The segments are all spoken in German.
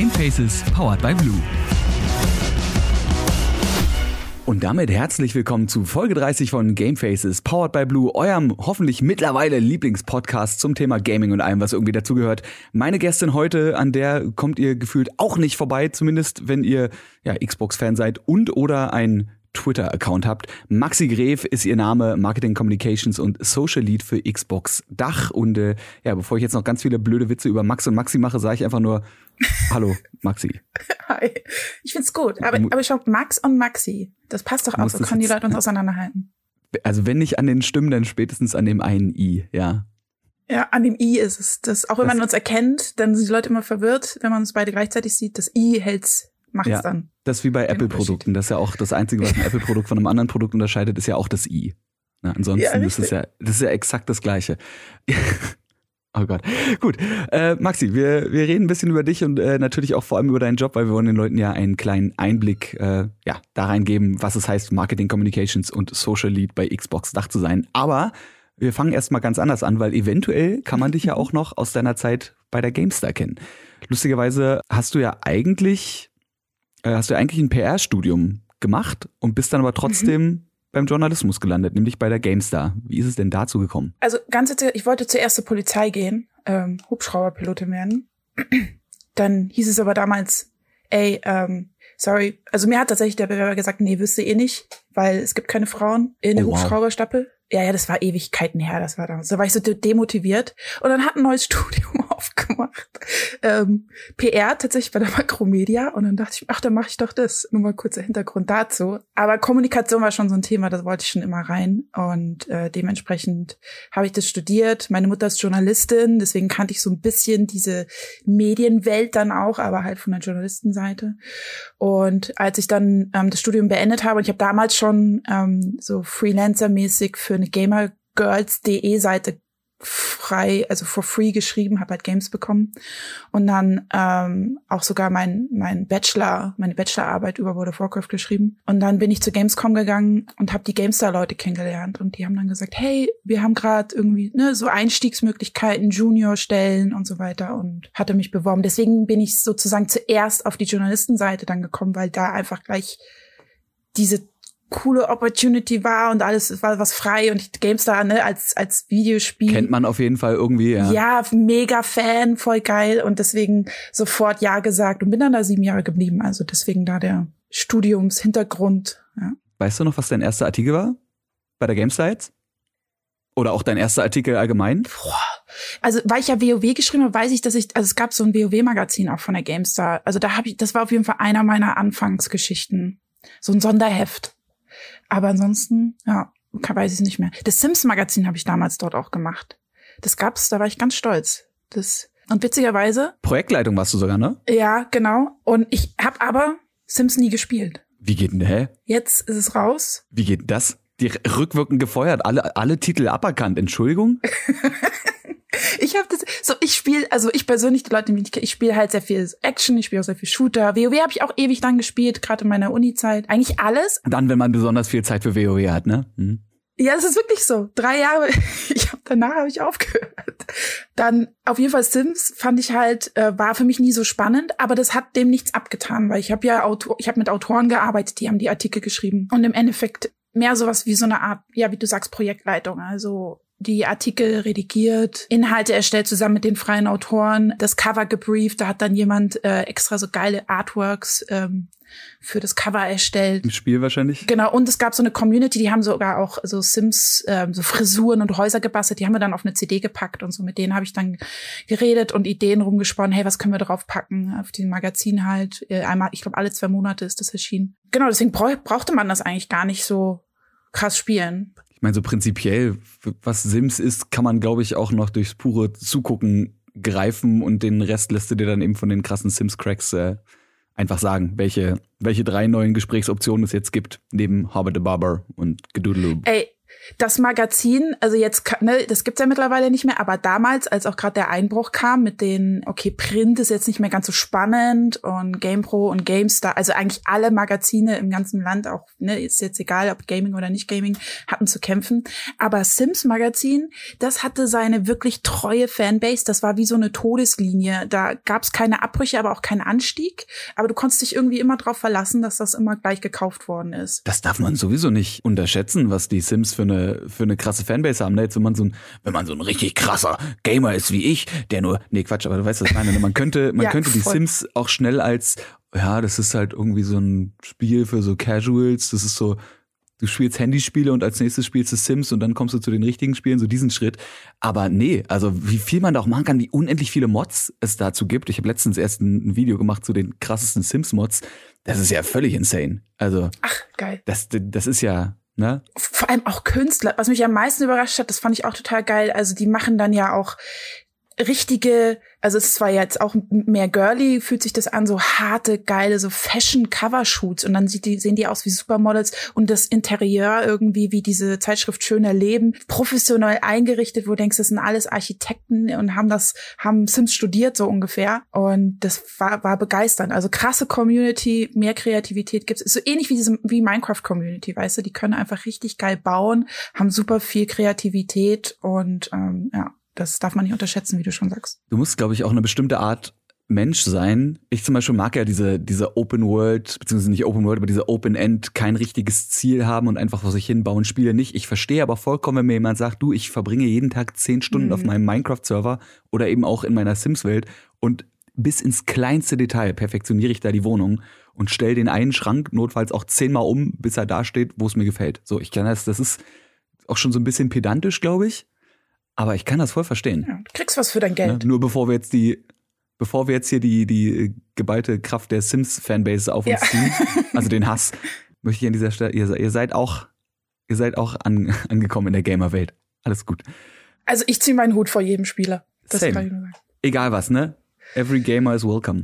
Gamefaces powered by Blue. Und damit herzlich willkommen zu Folge 30 von Gamefaces, powered by Blue, eurem hoffentlich mittlerweile Lieblingspodcast zum Thema Gaming und allem, was irgendwie dazugehört. Meine Gästin heute, an der kommt ihr gefühlt auch nicht vorbei, zumindest wenn ihr ja, Xbox-Fan seid und oder ein Twitter-Account habt. Maxi Gref ist ihr Name, Marketing Communications und Social Lead für Xbox Dach. Und äh, ja, bevor ich jetzt noch ganz viele blöde Witze über Max und Maxi mache, sage ich einfach nur Hallo, Maxi. Hi. Ich find's gut. Aber, aber schau, Max und Maxi, das passt doch auch, so können die Leute uns auseinanderhalten. Also wenn nicht an den Stimmen, dann spätestens an dem einen I, ja. Ja, an dem I ist es. Das, auch wenn das man uns erkennt, dann sind die Leute immer verwirrt, wenn man uns beide gleichzeitig sieht. Das I hält's macht's ja, dann. Das ist wie bei Apple-Produkten. Das ist ja auch das Einzige, was ein Apple-Produkt von einem anderen Produkt unterscheidet, ist ja auch das I. Na, ansonsten ja, ist es ja, das ist ja exakt das Gleiche. Oh Gott. Gut. Äh, Maxi, wir, wir reden ein bisschen über dich und äh, natürlich auch vor allem über deinen Job, weil wir wollen den Leuten ja einen kleinen Einblick äh, ja, da reingeben, was es heißt, Marketing Communications und Social Lead bei Xbox Dach zu sein. Aber wir fangen erstmal ganz anders an, weil eventuell kann man dich ja auch noch aus deiner Zeit bei der GameStar kennen. Lustigerweise hast du ja eigentlich hast du eigentlich ein PR-Studium gemacht und bist dann aber trotzdem mhm. beim Journalismus gelandet, nämlich bei der GameStar. Wie ist es denn dazu gekommen? Also ganz ich wollte zuerst zur Polizei gehen, ähm, Hubschrauberpilotin werden. dann hieß es aber damals, ey, ähm, sorry, also mir hat tatsächlich der Bewerber gesagt, nee, wüsste eh nicht, weil es gibt keine Frauen in der oh, wow. Hubschrauberstaffel ja, ja, das war Ewigkeiten her, das war damals. Da war ich so demotiviert und dann hat ein neues Studium aufgemacht. Ähm, PR tatsächlich bei der Makromedia und dann dachte ich, ach, dann mache ich doch das. Nur mal kurzer Hintergrund dazu. Aber Kommunikation war schon so ein Thema, da wollte ich schon immer rein und äh, dementsprechend habe ich das studiert. Meine Mutter ist Journalistin, deswegen kannte ich so ein bisschen diese Medienwelt dann auch, aber halt von der Journalistenseite. Und als ich dann ähm, das Studium beendet habe und ich habe damals schon ähm, so Freelancer-mäßig für eine gamergirls.de Seite frei, also for free geschrieben, habe halt Games bekommen. Und dann ähm, auch sogar mein mein Bachelor, meine Bachelorarbeit über World of Warcraft geschrieben. Und dann bin ich zu Gamescom gegangen und habe die Gamestar Leute kennengelernt. Und die haben dann gesagt, hey, wir haben gerade irgendwie ne so Einstiegsmöglichkeiten, Juniorstellen und so weiter und hatte mich beworben. Deswegen bin ich sozusagen zuerst auf die Journalistenseite dann gekommen, weil da einfach gleich diese coole Opportunity war und alles war was frei und GameStar ne, als als Videospiel kennt man auf jeden Fall irgendwie ja ja mega Fan voll geil und deswegen sofort ja gesagt und bin dann da sieben Jahre geblieben also deswegen da der Studiumshintergrund ja. weißt du noch was dein erster Artikel war bei der GameStar jetzt oder auch dein erster Artikel allgemein Boah. Also, weil ich ja WoW geschrieben habe, weiß ich, dass ich, also es gab so ein WoW-Magazin auch von der GameStar. Also da habe ich, das war auf jeden Fall einer meiner Anfangsgeschichten. So ein Sonderheft. Aber ansonsten, ja, weiß ich nicht mehr. Das Sims-Magazin habe ich damals dort auch gemacht. Das gab's, da war ich ganz stolz. Das und witzigerweise. Projektleitung warst du sogar, ne? Ja, genau. Und ich habe aber Sims nie gespielt. Wie geht denn, hä? Jetzt ist es raus. Wie geht denn das? Die rückwirkend gefeuert, alle, alle Titel aberkannt, Entschuldigung? ich habe das so ich spiele also ich persönlich die Leute die ich spiele halt sehr viel Action ich spiele auch sehr viel Shooter. WoW habe ich auch ewig lang gespielt gerade in meiner Uni Zeit eigentlich alles. Dann wenn man besonders viel Zeit für WoW hat ne? Hm. ja es ist wirklich so. Drei Jahre ich hab, danach habe ich aufgehört. Dann auf jeden Fall Sims fand ich halt äh, war für mich nie so spannend aber das hat dem nichts abgetan weil ich habe ja Autor ich habe mit Autoren gearbeitet die haben die Artikel geschrieben. Und im Endeffekt mehr sowas wie so eine Art ja wie du sagst Projektleitung. Also die Artikel redigiert, Inhalte erstellt zusammen mit den freien Autoren, das Cover gebrieft, da hat dann jemand äh, extra so geile Artworks ähm, für das Cover erstellt. Im Spiel wahrscheinlich. Genau, und es gab so eine Community, die haben sogar auch so Sims, ähm, so Frisuren und Häuser gebastelt, die haben wir dann auf eine CD gepackt und so. Mit denen habe ich dann geredet und Ideen rumgesponnen, hey, was können wir drauf packen? Auf den Magazin halt. Äh, einmal, ich glaube, alle zwei Monate ist das erschienen. Genau, deswegen brauchte man das eigentlich gar nicht so krass spielen. Ich meine, so prinzipiell, was Sims ist, kann man, glaube ich, auch noch durchs pure Zugucken greifen und den Rest lässt du dir dann eben von den krassen Sims-Cracks äh, einfach sagen, welche, welche drei neuen Gesprächsoptionen es jetzt gibt, neben Harvard the Barber und Gedoodloo. Ey, das Magazin, also jetzt, ne, das gibt's ja mittlerweile nicht mehr, aber damals, als auch gerade der Einbruch kam mit den, okay, Print ist jetzt nicht mehr ganz so spannend und GamePro und GameStar, also eigentlich alle Magazine im ganzen Land, auch, ne, ist jetzt egal, ob Gaming oder nicht Gaming, hatten zu kämpfen. Aber Sims Magazin, das hatte seine wirklich treue Fanbase, das war wie so eine Todeslinie. Da gab's keine Abbrüche, aber auch keinen Anstieg. Aber du konntest dich irgendwie immer darauf verlassen, dass das immer gleich gekauft worden ist. Das darf man sowieso nicht unterschätzen, was die Sims für eine, für eine krasse Fanbase haben. Ne? Jetzt, wenn man so ein, wenn man so ein richtig krasser Gamer ist wie ich, der nur, nee, Quatsch, aber du weißt, was ich meine. Ne? Man könnte, man ja, könnte die Sims auch schnell als, ja, das ist halt irgendwie so ein Spiel für so Casuals. Das ist so, du spielst Handyspiele und als nächstes spielst du Sims und dann kommst du zu den richtigen Spielen, so diesen Schritt. Aber nee, also wie viel man da auch machen kann, wie unendlich viele Mods es dazu gibt. Ich habe letztens erst ein Video gemacht zu den krassesten Sims-Mods. Das ist ja völlig insane. Also. Ach, geil. Das, das ist ja, ne? Vor allem auch Künstler. Was mich am meisten überrascht hat, das fand ich auch total geil. Also die machen dann ja auch richtige also es zwar jetzt auch mehr girly, fühlt sich das an, so harte, geile, so Fashion-Cover-Shoots und dann sieht die, sehen die aus wie Supermodels und das Interieur irgendwie wie diese Zeitschrift Schöner Leben, professionell eingerichtet, wo du denkst, das sind alles Architekten und haben das, haben Sims studiert, so ungefähr. Und das war, war begeisternd. Also krasse Community, mehr Kreativität gibt's. Ist so ähnlich wie diese, wie Minecraft-Community, weißt du, die können einfach richtig geil bauen, haben super viel Kreativität und ähm, ja das darf man nicht unterschätzen, wie du schon sagst. Du musst, glaube ich, auch eine bestimmte Art Mensch sein. Ich zum Beispiel mag ja diese, diese Open World, beziehungsweise nicht Open World, aber diese Open End, kein richtiges Ziel haben und einfach vor sich hin bauen, Spiele nicht. Ich verstehe aber vollkommen, wenn mir jemand sagt, du, ich verbringe jeden Tag zehn Stunden mhm. auf meinem Minecraft-Server oder eben auch in meiner Sims-Welt und bis ins kleinste Detail perfektioniere ich da die Wohnung und stelle den einen Schrank notfalls auch zehnmal um, bis er da steht, wo es mir gefällt. So, ich kann das, das ist auch schon so ein bisschen pedantisch, glaube ich. Aber ich kann das voll verstehen. Ja, du kriegst was für dein Geld. Ne? Nur bevor wir jetzt die, bevor wir jetzt hier die, die geballte Kraft der Sims-Fanbase auf uns ja. ziehen, also den Hass, möchte ich an dieser Stelle, ihr, ihr seid auch, ihr seid auch an, angekommen in der Gamer-Welt. Alles gut. Also ich ziehe meinen Hut vor jedem Spieler. Das Same. kann ich nur sagen. Egal was, ne? Every gamer is welcome,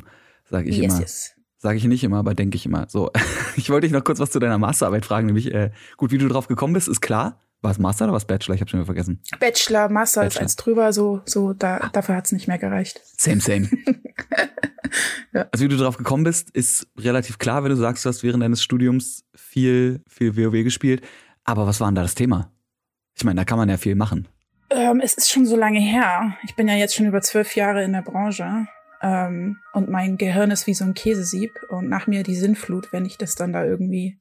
sage ich yes, immer. Yes. Sage ich nicht immer, aber denke ich immer. So, ich wollte dich noch kurz was zu deiner Masterarbeit fragen, nämlich äh, gut, wie du drauf gekommen bist, ist klar. War es Master oder was Bachelor? Ich habe schon wieder vergessen. Bachelor, Master Bachelor. ist eins drüber, so, so da, ah. dafür hat's nicht mehr gereicht. Same, same. ja. Also wie du drauf gekommen bist, ist relativ klar, wenn du sagst, du hast während deines Studiums viel, viel WoW gespielt. Aber was war denn da das Thema? Ich meine, da kann man ja viel machen. Ähm, es ist schon so lange her. Ich bin ja jetzt schon über zwölf Jahre in der Branche. Ähm, und mein Gehirn ist wie so ein Käsesieb. Und nach mir die Sinnflut, wenn ich das dann da irgendwie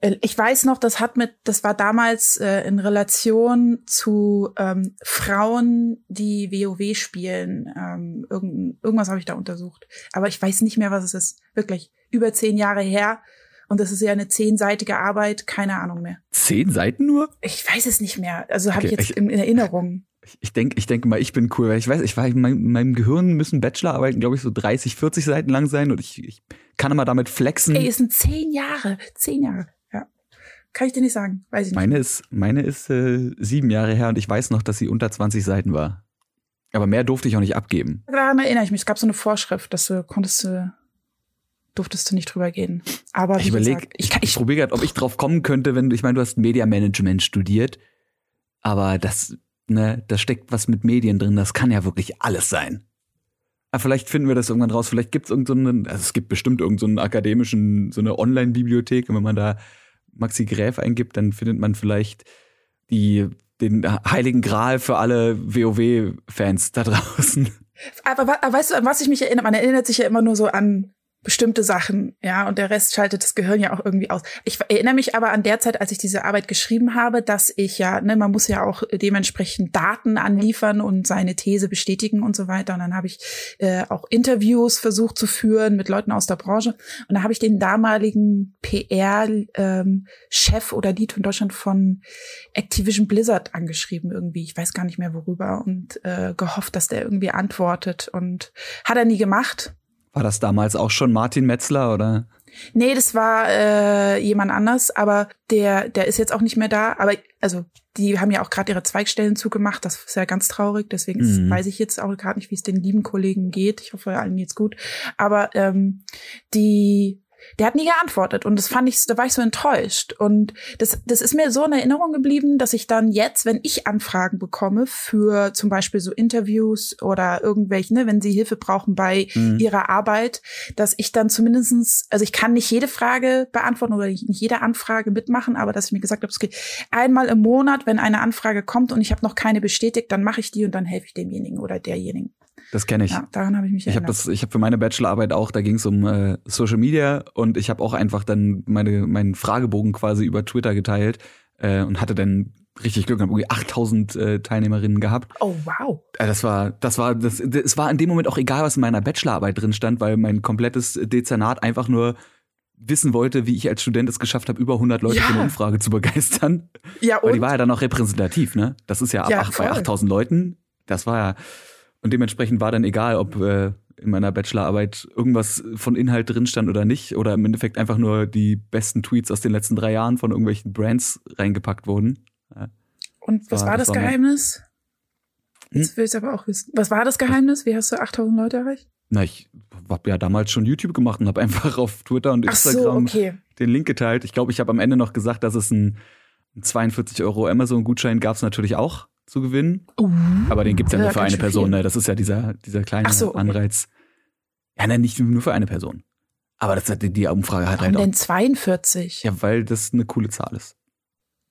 ich weiß noch, das hat mit, das war damals äh, in Relation zu ähm, Frauen, die WoW spielen. Ähm, irgend, irgendwas habe ich da untersucht. Aber ich weiß nicht mehr, was es ist. Wirklich. Über zehn Jahre her. Und das ist ja eine zehnseitige Arbeit, keine Ahnung mehr. Zehn Seiten nur? Ich weiß es nicht mehr. Also habe okay, ich jetzt ich, in, in Erinnerung. Ich, denke, ich denke mal, ich bin cool, weil ich weiß, ich war in meinem, meinem Gehirn müssen Bachelorarbeiten, glaube ich, so 30, 40 Seiten lang sein und ich, ich kann immer damit flexen. Ey, es sind zehn Jahre, zehn Jahre. Kann ich dir nicht sagen. Weiß ich nicht. Meine ist, meine ist äh, sieben Jahre her und ich weiß noch, dass sie unter 20 Seiten war. Aber mehr durfte ich auch nicht abgeben. Daran erinnere ich mich. Es gab so eine Vorschrift, dass du konntest du, durftest du nicht drüber gehen. Aber ich überlege, ich, ich, ich probiere gerade, ob ich drauf kommen könnte, wenn du, ich meine, du hast Media Management studiert, aber das, ne, da steckt was mit Medien drin. Das kann ja wirklich alles sein. Aber vielleicht finden wir das irgendwann raus. Vielleicht gibt es irgendeinen, also es gibt bestimmt irgendeinen so akademischen, so eine Online-Bibliothek, wenn man da Maxi Gräf eingibt, dann findet man vielleicht die, den heiligen Gral für alle WoW-Fans da draußen. Aber, aber weißt du, an was ich mich erinnere? Man erinnert sich ja immer nur so an bestimmte Sachen, ja, und der Rest schaltet das Gehirn ja auch irgendwie aus. Ich erinnere mich aber an der Zeit, als ich diese Arbeit geschrieben habe, dass ich ja, ne, man muss ja auch dementsprechend Daten anliefern und seine These bestätigen und so weiter. Und dann habe ich äh, auch Interviews versucht zu führen mit Leuten aus der Branche. Und da habe ich den damaligen PR-Chef ähm, oder Lead von Deutschland von Activision Blizzard angeschrieben irgendwie. Ich weiß gar nicht mehr worüber und äh, gehofft, dass der irgendwie antwortet. Und hat er nie gemacht. War das damals auch schon Martin Metzler oder? Nee, das war äh, jemand anders, aber der, der ist jetzt auch nicht mehr da. Aber also die haben ja auch gerade ihre Zweigstellen zugemacht. Das ist ja ganz traurig. Deswegen mhm. weiß ich jetzt auch gerade nicht, wie es den lieben Kollegen geht. Ich hoffe, allen geht's gut. Aber ähm, die der hat nie geantwortet und das fand ich, da war ich so enttäuscht und das, das ist mir so in Erinnerung geblieben, dass ich dann jetzt, wenn ich Anfragen bekomme für zum Beispiel so Interviews oder irgendwelche, ne, wenn sie Hilfe brauchen bei mhm. ihrer Arbeit, dass ich dann zumindestens, also ich kann nicht jede Frage beantworten oder nicht jede Anfrage mitmachen, aber dass ich mir gesagt habe, es geht einmal im Monat, wenn eine Anfrage kommt und ich habe noch keine bestätigt, dann mache ich die und dann helfe ich demjenigen oder derjenigen. Das kenne ich. Ja, daran habe ich mich Ich habe das, ich habe für meine Bachelorarbeit auch, da ging es um äh, Social Media und ich habe auch einfach dann meine meinen Fragebogen quasi über Twitter geteilt äh, und hatte dann richtig Glück, habe irgendwie 8000 äh, Teilnehmerinnen gehabt. Oh wow. Äh, das war, das war, das, es war in dem Moment auch egal, was in meiner Bachelorarbeit drin stand, weil mein komplettes Dezernat einfach nur wissen wollte, wie ich als Student es geschafft habe, über 100 Leute ja. für eine Umfrage zu begeistern. Ja, und? Weil die war ja dann auch repräsentativ, ne? Das ist ja ab ja, 8, bei 8000 Leuten. Das war ja, und dementsprechend war dann egal, ob äh, in meiner Bachelorarbeit irgendwas von Inhalt drin stand oder nicht, oder im Endeffekt einfach nur die besten Tweets aus den letzten drei Jahren von irgendwelchen Brands reingepackt wurden. Ja. Und was war, war das, das war Geheimnis? Hm? Jetzt will ich aber auch wissen. Was war das Geheimnis? Wie hast du 8000 Leute erreicht? Na, ich habe ja damals schon YouTube gemacht und habe einfach auf Twitter und Instagram so, okay. den Link geteilt. Ich glaube, ich habe am Ende noch gesagt, dass es ein 42 Euro Amazon-Gutschein gab es natürlich auch zu gewinnen. Uh, aber den gibt's ja nur für eine Person. Ne? Das ist ja dieser, dieser kleine so, okay. Anreiz. Ja, nein, nicht nur für eine Person. Aber das hat die, Umfrage hat Warum halt auch. denn 42? Ja, weil das eine coole Zahl ist.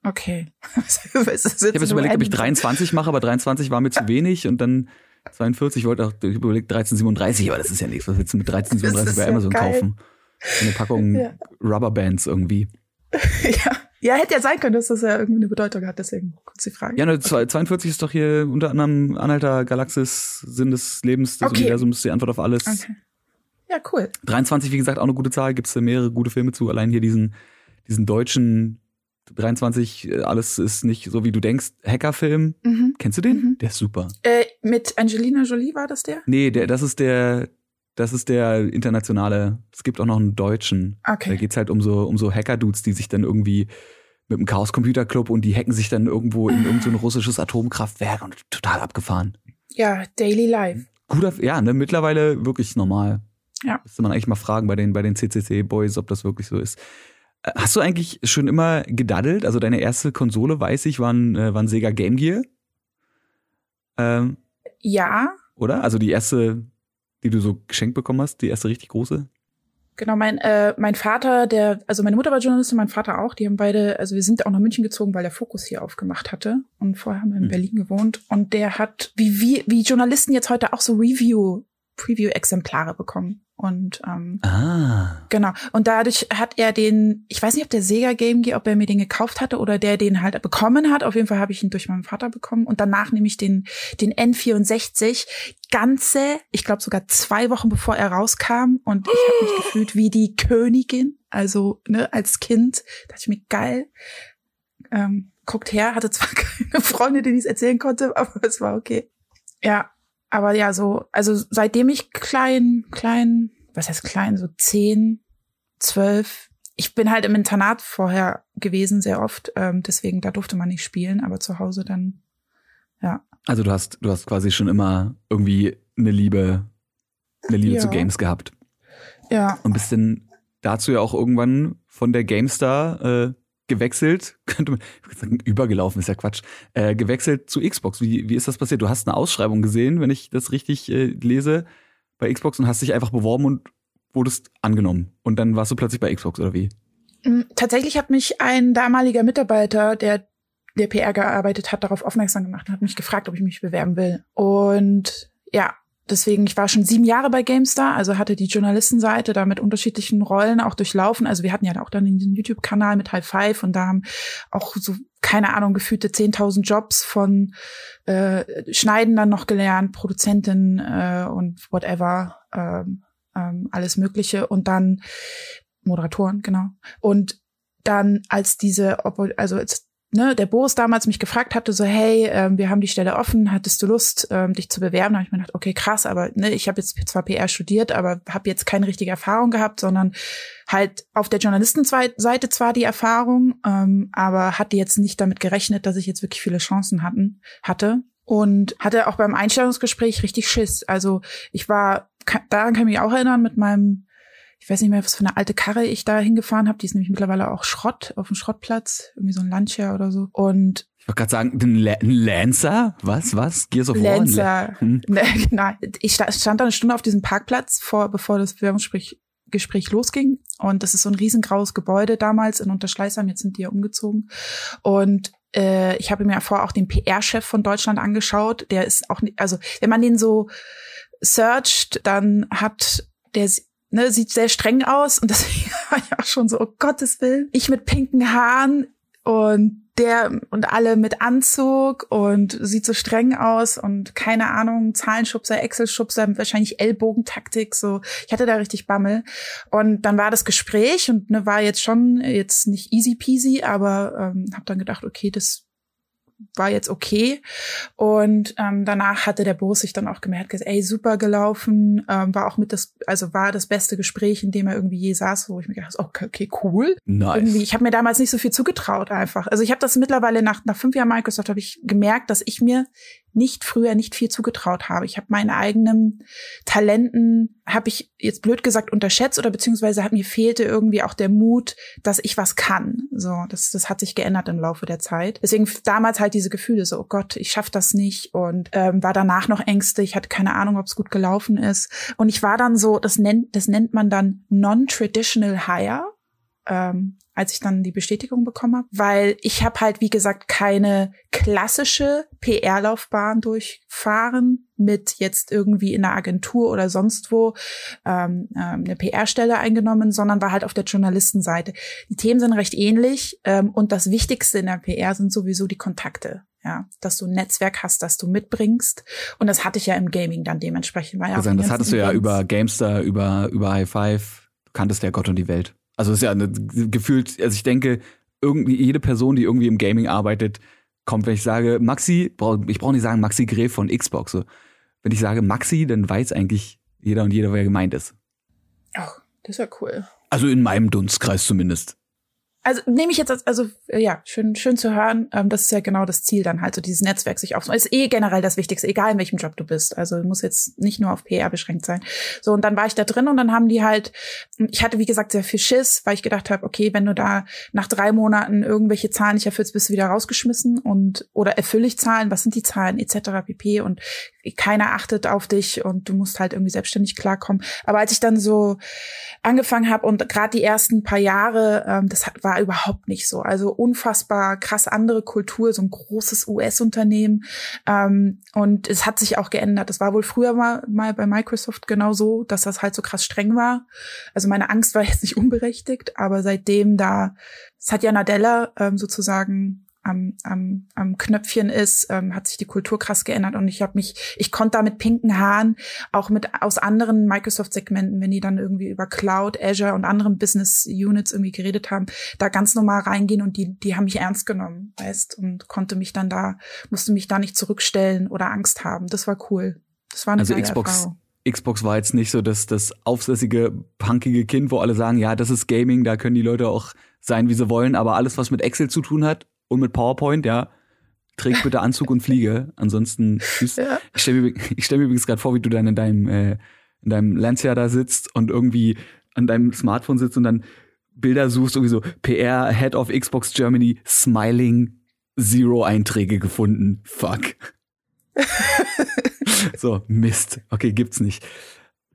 Okay. ich habe jetzt überlegt, ob ich 23 mache, aber 23 war mir zu wenig und dann 42, ich wollte auch, ich überlegt 1337, aber das ist ja nichts. Was willst du mit 1337 bei Amazon ja kaufen? Eine Packung ja. Rubberbands irgendwie. ja. Ja, hätte ja sein können, dass das ja irgendwie eine Bedeutung hat, deswegen kurz die Frage. Ja, ne, 42 ist doch hier unter anderem Anhalter Galaxis, Sinn des Lebens, des okay. Universums, die Antwort auf alles. Okay. Ja, cool. 23, wie gesagt, auch eine gute Zahl, gibt es mehrere gute Filme zu. Allein hier diesen, diesen deutschen 23, äh, alles ist nicht so, wie du denkst, Hackerfilm. Mhm. Kennst du den? Mhm. Der ist super. Äh, mit Angelina Jolie war das der? Nee, der, das ist der, das ist der internationale. Es gibt auch noch einen deutschen. Okay. Da geht's halt um so, um so Hacker-Dudes, die sich dann irgendwie mit dem Chaos Computer Club und die hacken sich dann irgendwo in irgendein so russisches Atomkraftwerk und total abgefahren. Ja, Daily Life. Guter, ja, ne, mittlerweile wirklich normal. Ja. Müsste man eigentlich mal fragen bei den, bei den CCC-Boys, ob das wirklich so ist. Äh, hast du eigentlich schon immer gedaddelt? Also deine erste Konsole, weiß ich, war ein, äh, war ein Sega Game Gear. Ähm, ja. Oder? Also die erste, die du so geschenkt bekommen hast, die erste richtig große? Genau, mein, äh, mein Vater, der, also meine Mutter war Journalistin, mein Vater auch, die haben beide, also wir sind auch nach München gezogen, weil der Fokus hier aufgemacht hatte. Und vorher haben wir in mhm. Berlin gewohnt. Und der hat, wie, wie, wie Journalisten jetzt heute auch so Review, Preview-Exemplare bekommen. Und ähm, ah. genau. Und dadurch hat er den, ich weiß nicht, ob der Sega Game Gear, ob er mir den gekauft hatte oder der den halt bekommen hat. Auf jeden Fall habe ich ihn durch meinen Vater bekommen. Und danach nehme ich den, den N64 ganze, ich glaube sogar zwei Wochen bevor er rauskam. Und ich habe mich gefühlt wie die Königin. Also, ne, als Kind dachte ich mir, geil. Ähm, guckt her, hatte zwar keine Freunde, denen ich es erzählen konnte, aber es war okay. Ja, aber ja, so, also seitdem ich klein, klein, was heißt klein, so zehn, zwölf, ich bin halt im Internat vorher gewesen, sehr oft, ähm, deswegen da durfte man nicht spielen, aber zu Hause dann, ja. Also du hast, du hast quasi schon immer irgendwie eine Liebe, eine Liebe ja. zu Games gehabt. Ja. Und bist denn dazu ja auch irgendwann von der GameStar äh, gewechselt, könnte man sagen, übergelaufen ist ja Quatsch, äh, gewechselt zu Xbox. Wie, wie ist das passiert? Du hast eine Ausschreibung gesehen, wenn ich das richtig äh, lese, bei Xbox und hast dich einfach beworben und wurdest angenommen. Und dann warst du plötzlich bei Xbox, oder wie? Mm, tatsächlich hat mich ein damaliger Mitarbeiter, der der PR gearbeitet hat, darauf aufmerksam gemacht und hat mich gefragt, ob ich mich bewerben will. Und ja, deswegen, ich war schon sieben Jahre bei GameStar, also hatte die Journalistenseite da mit unterschiedlichen Rollen auch durchlaufen. Also wir hatten ja auch dann in diesem YouTube-Kanal mit High Five und da haben auch so, keine Ahnung, gefühlte 10.000 Jobs von äh, Schneiden dann noch gelernt, Produzentin äh, und whatever, ähm, ähm, alles Mögliche und dann Moderatoren, genau. Und dann als diese, also als ne, der Boris damals mich gefragt hatte, so, hey, ähm, wir haben die Stelle offen, hattest du Lust, ähm, dich zu bewerben? Da habe ich mir gedacht, okay, krass, aber ne, ich habe jetzt zwar PR studiert, aber habe jetzt keine richtige Erfahrung gehabt, sondern halt auf der Journalistenseite zwar die Erfahrung, ähm, aber hatte jetzt nicht damit gerechnet, dass ich jetzt wirklich viele Chancen hatten, hatte. Und hatte auch beim Einstellungsgespräch richtig Schiss. Also ich war, daran kann ich mich auch erinnern, mit meinem ich weiß nicht mehr, was für eine alte Karre ich da hingefahren habe. Die ist nämlich mittlerweile auch Schrott auf dem Schrottplatz, irgendwie so ein Lancia oder so. Und ich wollte gerade sagen, ein, La ein Lancer? Was, was? Gears of War? Lancer. Hm. Ne, genau. Ich stand da eine Stunde auf diesem Parkplatz, vor, bevor das Bewerbungsgespräch Gespräch losging. Und das ist so ein riesengraues Gebäude damals in Unterschleißheim. Jetzt sind die ja umgezogen. Und äh, ich habe mir vorher auch den PR-Chef von Deutschland angeschaut. Der ist auch nicht, also wenn man den so searcht, dann hat der ne, sieht sehr streng aus und deswegen war ich auch schon so, oh Gottes Willen. Ich mit pinken Haaren und der und alle mit Anzug und sieht so streng aus und keine Ahnung, Zahlenschubser, Excel-Schubser, wahrscheinlich Ellbogentaktik, so. Ich hatte da richtig Bammel. Und dann war das Gespräch und ne, war jetzt schon jetzt nicht easy peasy, aber ähm, habe dann gedacht, okay, das war jetzt okay. Und ähm, danach hatte der Boss sich dann auch gemerkt, ey, super gelaufen, ähm, war auch mit das, also war das beste Gespräch, in dem er irgendwie je saß, wo ich mir gedacht habe, okay, okay, cool. Nice. Irgendwie, ich habe mir damals nicht so viel zugetraut einfach. Also ich habe das mittlerweile nach, nach fünf Jahren Microsoft habe ich gemerkt, dass ich mir nicht früher nicht viel zugetraut habe. Ich habe meine eigenen Talenten, habe ich jetzt blöd gesagt unterschätzt oder beziehungsweise hat mir fehlte irgendwie auch der Mut, dass ich was kann. So, das, das hat sich geändert im Laufe der Zeit. Deswegen damals halt diese Gefühle so, oh Gott, ich schaff das nicht und ähm, war danach noch Ängste. Ich hatte keine Ahnung, ob es gut gelaufen ist. Und ich war dann so, das nennt, das nennt man dann non-traditional hire. Ähm, als ich dann die Bestätigung bekommen habe, weil ich habe halt, wie gesagt, keine klassische PR-Laufbahn durchfahren mit jetzt irgendwie in einer Agentur oder sonst wo ähm, ähm eine PR-Stelle eingenommen, sondern war halt auf der Journalistenseite. Die Themen sind recht ähnlich ähm, und das Wichtigste in der PR sind sowieso die Kontakte. Ja, dass du ein Netzwerk hast, das du mitbringst. Und das hatte ich ja im Gaming dann dementsprechend. Ja also, das hattest du ja über Gamestar, über, über High Five, kanntest ja Gott und die Welt. Also ist ja eine, gefühlt, also ich denke, irgendwie jede Person, die irgendwie im Gaming arbeitet, kommt, wenn ich sage Maxi, ich brauche nicht sagen Maxi Gräf von Xbox. So. Wenn ich sage Maxi, dann weiß eigentlich jeder und jeder, wer gemeint ist. Ach, das ist ja cool. Also in meinem Dunstkreis zumindest also nehme ich jetzt als, also ja, schön, schön zu hören. Ähm, das ist ja genau das Ziel dann halt, so dieses Netzwerk sich aufzubauen. Ist eh generell das Wichtigste, egal in welchem Job du bist. Also muss jetzt nicht nur auf PR beschränkt sein. So, und dann war ich da drin und dann haben die halt, ich hatte wie gesagt sehr viel Schiss, weil ich gedacht habe, okay, wenn du da nach drei Monaten irgendwelche Zahlen nicht erfüllst, bist du wieder rausgeschmissen und oder erfülle ich Zahlen, was sind die Zahlen, etc. pp. Und keiner achtet auf dich und du musst halt irgendwie selbstständig klarkommen. Aber als ich dann so angefangen habe und gerade die ersten paar Jahre, ähm, das war überhaupt nicht so. Also unfassbar krass andere Kultur, so ein großes US-Unternehmen. Ähm, und es hat sich auch geändert. Das war wohl früher mal, mal bei Microsoft genau so, dass das halt so krass streng war. Also meine Angst war jetzt nicht unberechtigt, aber seitdem da, Satya Nadella ähm, sozusagen am, am, am Knöpfchen ist, ähm, hat sich die Kultur krass geändert und ich habe mich, ich konnte da mit pinken Haaren auch mit aus anderen Microsoft-Segmenten, wenn die dann irgendwie über Cloud, Azure und anderen Business Units irgendwie geredet haben, da ganz normal reingehen und die, die haben mich ernst genommen, weißt, und konnte mich dann da, musste mich da nicht zurückstellen oder Angst haben. Das war cool. Das war eine also Xbox. Erfahrung. Xbox war jetzt nicht so das, das aufsässige, punkige Kind, wo alle sagen, ja, das ist Gaming, da können die Leute auch sein, wie sie wollen, aber alles, was mit Excel zu tun hat, und mit PowerPoint, ja. Träg bitte Anzug und Fliege. Ansonsten tschüss. Ja. Ich stelle mir, ich stell mir übrigens gerade vor, wie du dann in deinem, äh, in deinem Lancia da sitzt und irgendwie an deinem Smartphone sitzt und dann Bilder suchst, irgendwie so PR, Head of Xbox Germany, Smiling, Zero Einträge gefunden. Fuck. so, Mist. Okay, gibt's nicht.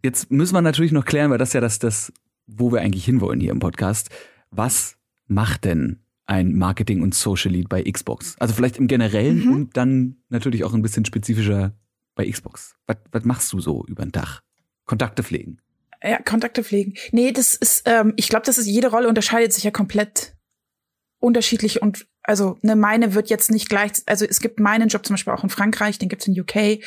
Jetzt müssen wir natürlich noch klären, weil das ja das, das, wo wir eigentlich hinwollen hier im Podcast. Was macht denn ein Marketing- und Social Lead bei Xbox? Also vielleicht im Generellen mhm. und dann natürlich auch ein bisschen spezifischer bei Xbox. Was, was machst du so über den Tag? Kontakte pflegen. Ja, Kontakte pflegen. Nee, das ist, ähm, ich glaube, das ist, jede Rolle unterscheidet sich ja komplett unterschiedlich und also ne, meine wird jetzt nicht gleich, also es gibt meinen Job zum Beispiel auch in Frankreich, den gibt's in UK.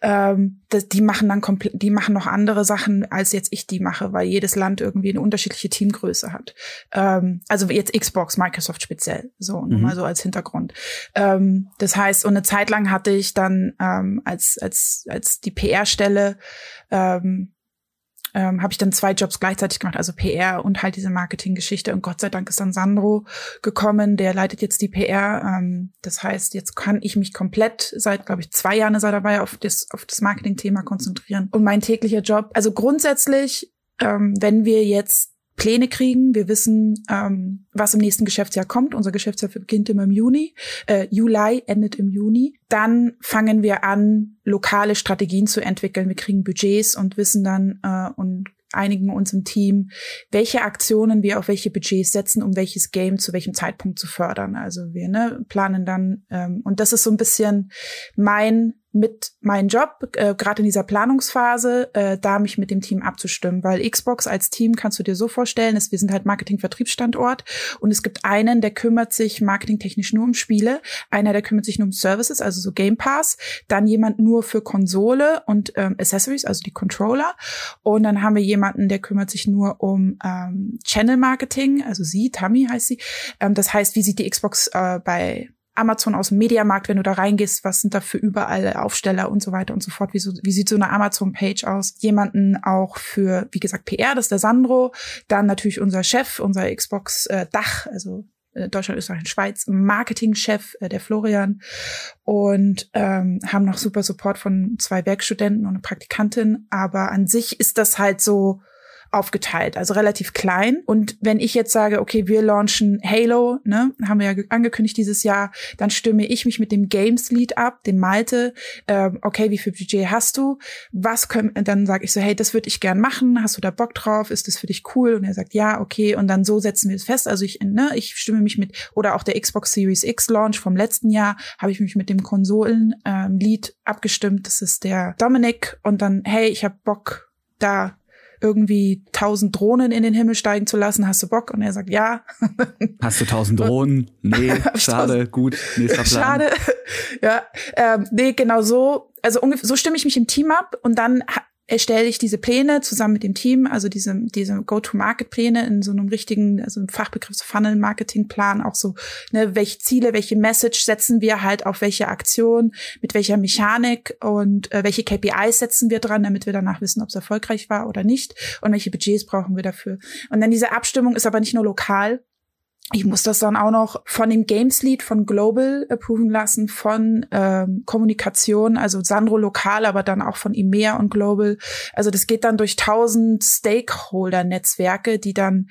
Ähm, das, die machen dann komplett, die machen noch andere Sachen, als jetzt ich die mache, weil jedes Land irgendwie eine unterschiedliche Teamgröße hat. Ähm, also jetzt Xbox, Microsoft speziell, so mhm. nur mal so als Hintergrund. Ähm, das heißt, und eine Zeit lang hatte ich dann ähm, als als als die PR-Stelle ähm, ähm, habe ich dann zwei Jobs gleichzeitig gemacht, also PR und halt diese Marketinggeschichte. Und Gott sei Dank ist dann Sandro gekommen, der leitet jetzt die PR. Ähm, das heißt, jetzt kann ich mich komplett seit, glaube ich, zwei Jahren ist dabei auf das, auf das Marketing-Thema konzentrieren. Und mein täglicher Job, also grundsätzlich ähm, wenn wir jetzt Pläne kriegen. Wir wissen, ähm, was im nächsten Geschäftsjahr kommt. Unser Geschäftsjahr beginnt immer im Juni. Äh, Juli endet im Juni. Dann fangen wir an, lokale Strategien zu entwickeln. Wir kriegen Budgets und wissen dann äh, und einigen uns im Team, welche Aktionen wir auf welche Budgets setzen, um welches Game zu welchem Zeitpunkt zu fördern. Also wir ne, planen dann, ähm, und das ist so ein bisschen mein mit meinem Job, äh, gerade in dieser Planungsphase, äh, da mich mit dem Team abzustimmen. Weil Xbox als Team kannst du dir so vorstellen, ist, wir sind halt Marketing-Vertriebsstandort und es gibt einen, der kümmert sich marketingtechnisch nur um Spiele, einer, der kümmert sich nur um Services, also so Game Pass, dann jemand nur für Konsole und ähm, Accessories, also die Controller. Und dann haben wir jemanden, der kümmert sich nur um ähm, Channel Marketing, also sie, Tammy heißt sie. Ähm, das heißt, wie sieht die Xbox äh, bei Amazon aus dem Mediamarkt, wenn du da reingehst, was sind da für überall Aufsteller und so weiter und so fort. Wie, so, wie sieht so eine Amazon-Page aus? Jemanden auch für, wie gesagt, PR, das ist der Sandro. Dann natürlich unser Chef, unser Xbox-Dach, äh, also äh, Deutschland, Österreich und Schweiz, Marketingchef, äh, der Florian. Und ähm, haben noch super Support von zwei Werkstudenten und eine Praktikantin. Aber an sich ist das halt so aufgeteilt, also relativ klein. Und wenn ich jetzt sage, okay, wir launchen Halo, ne, haben wir ja angekündigt dieses Jahr, dann stimme ich mich mit dem Games Lead ab, dem Malte, äh, okay, wie viel Budget hast du? Was können, dann sage ich so, hey, das würde ich gern machen, hast du da Bock drauf? Ist das für dich cool? Und er sagt, ja, okay. Und dann so setzen wir es fest. Also ich, ne, ich stimme mich mit, oder auch der Xbox Series X Launch vom letzten Jahr, habe ich mich mit dem Konsolen ähm, Lead abgestimmt. Das ist der Dominik. Und dann, hey, ich habe Bock, da irgendwie tausend Drohnen in den Himmel steigen zu lassen. Hast du Bock? Und er sagt, ja. Hast du tausend Drohnen? Nee, schade, gut, nächster Plan. Schade. Ja, ähm, nee, genau so. Also ungefähr, so stimme ich mich im Team ab und dann erstelle ich diese Pläne zusammen mit dem Team, also diese, diese Go-to-Market-Pläne in so einem richtigen, also im Fachbegriff Funnel-Marketing-Plan, auch so, ne, welche Ziele, welche Message setzen wir halt auf welche Aktion, mit welcher Mechanik und äh, welche KPIs setzen wir dran, damit wir danach wissen, ob es erfolgreich war oder nicht und welche Budgets brauchen wir dafür. Und dann diese Abstimmung ist aber nicht nur lokal, ich muss das dann auch noch von dem Games Lead von Global approven lassen, von ähm, Kommunikation, also Sandro lokal, aber dann auch von EMEA und Global. Also das geht dann durch tausend Stakeholder-Netzwerke, die dann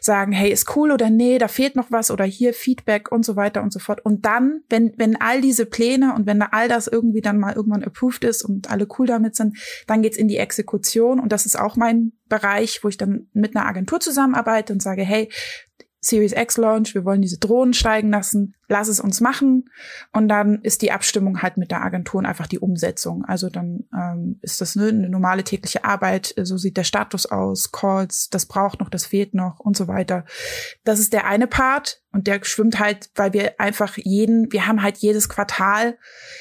sagen, hey, ist cool oder nee, da fehlt noch was oder hier Feedback und so weiter und so fort. Und dann, wenn, wenn all diese Pläne und wenn all das irgendwie dann mal irgendwann approved ist und alle cool damit sind, dann geht's in die Exekution. Und das ist auch mein Bereich, wo ich dann mit einer Agentur zusammenarbeite und sage, hey, Series X Launch, wir wollen diese Drohnen steigen lassen, lass es uns machen. Und dann ist die Abstimmung halt mit der Agentur und einfach die Umsetzung. Also dann ähm, ist das ne, eine normale tägliche Arbeit, so sieht der Status aus, Calls, das braucht noch, das fehlt noch und so weiter. Das ist der eine Part. Und der schwimmt halt, weil wir einfach jeden, wir haben halt jedes Quartal,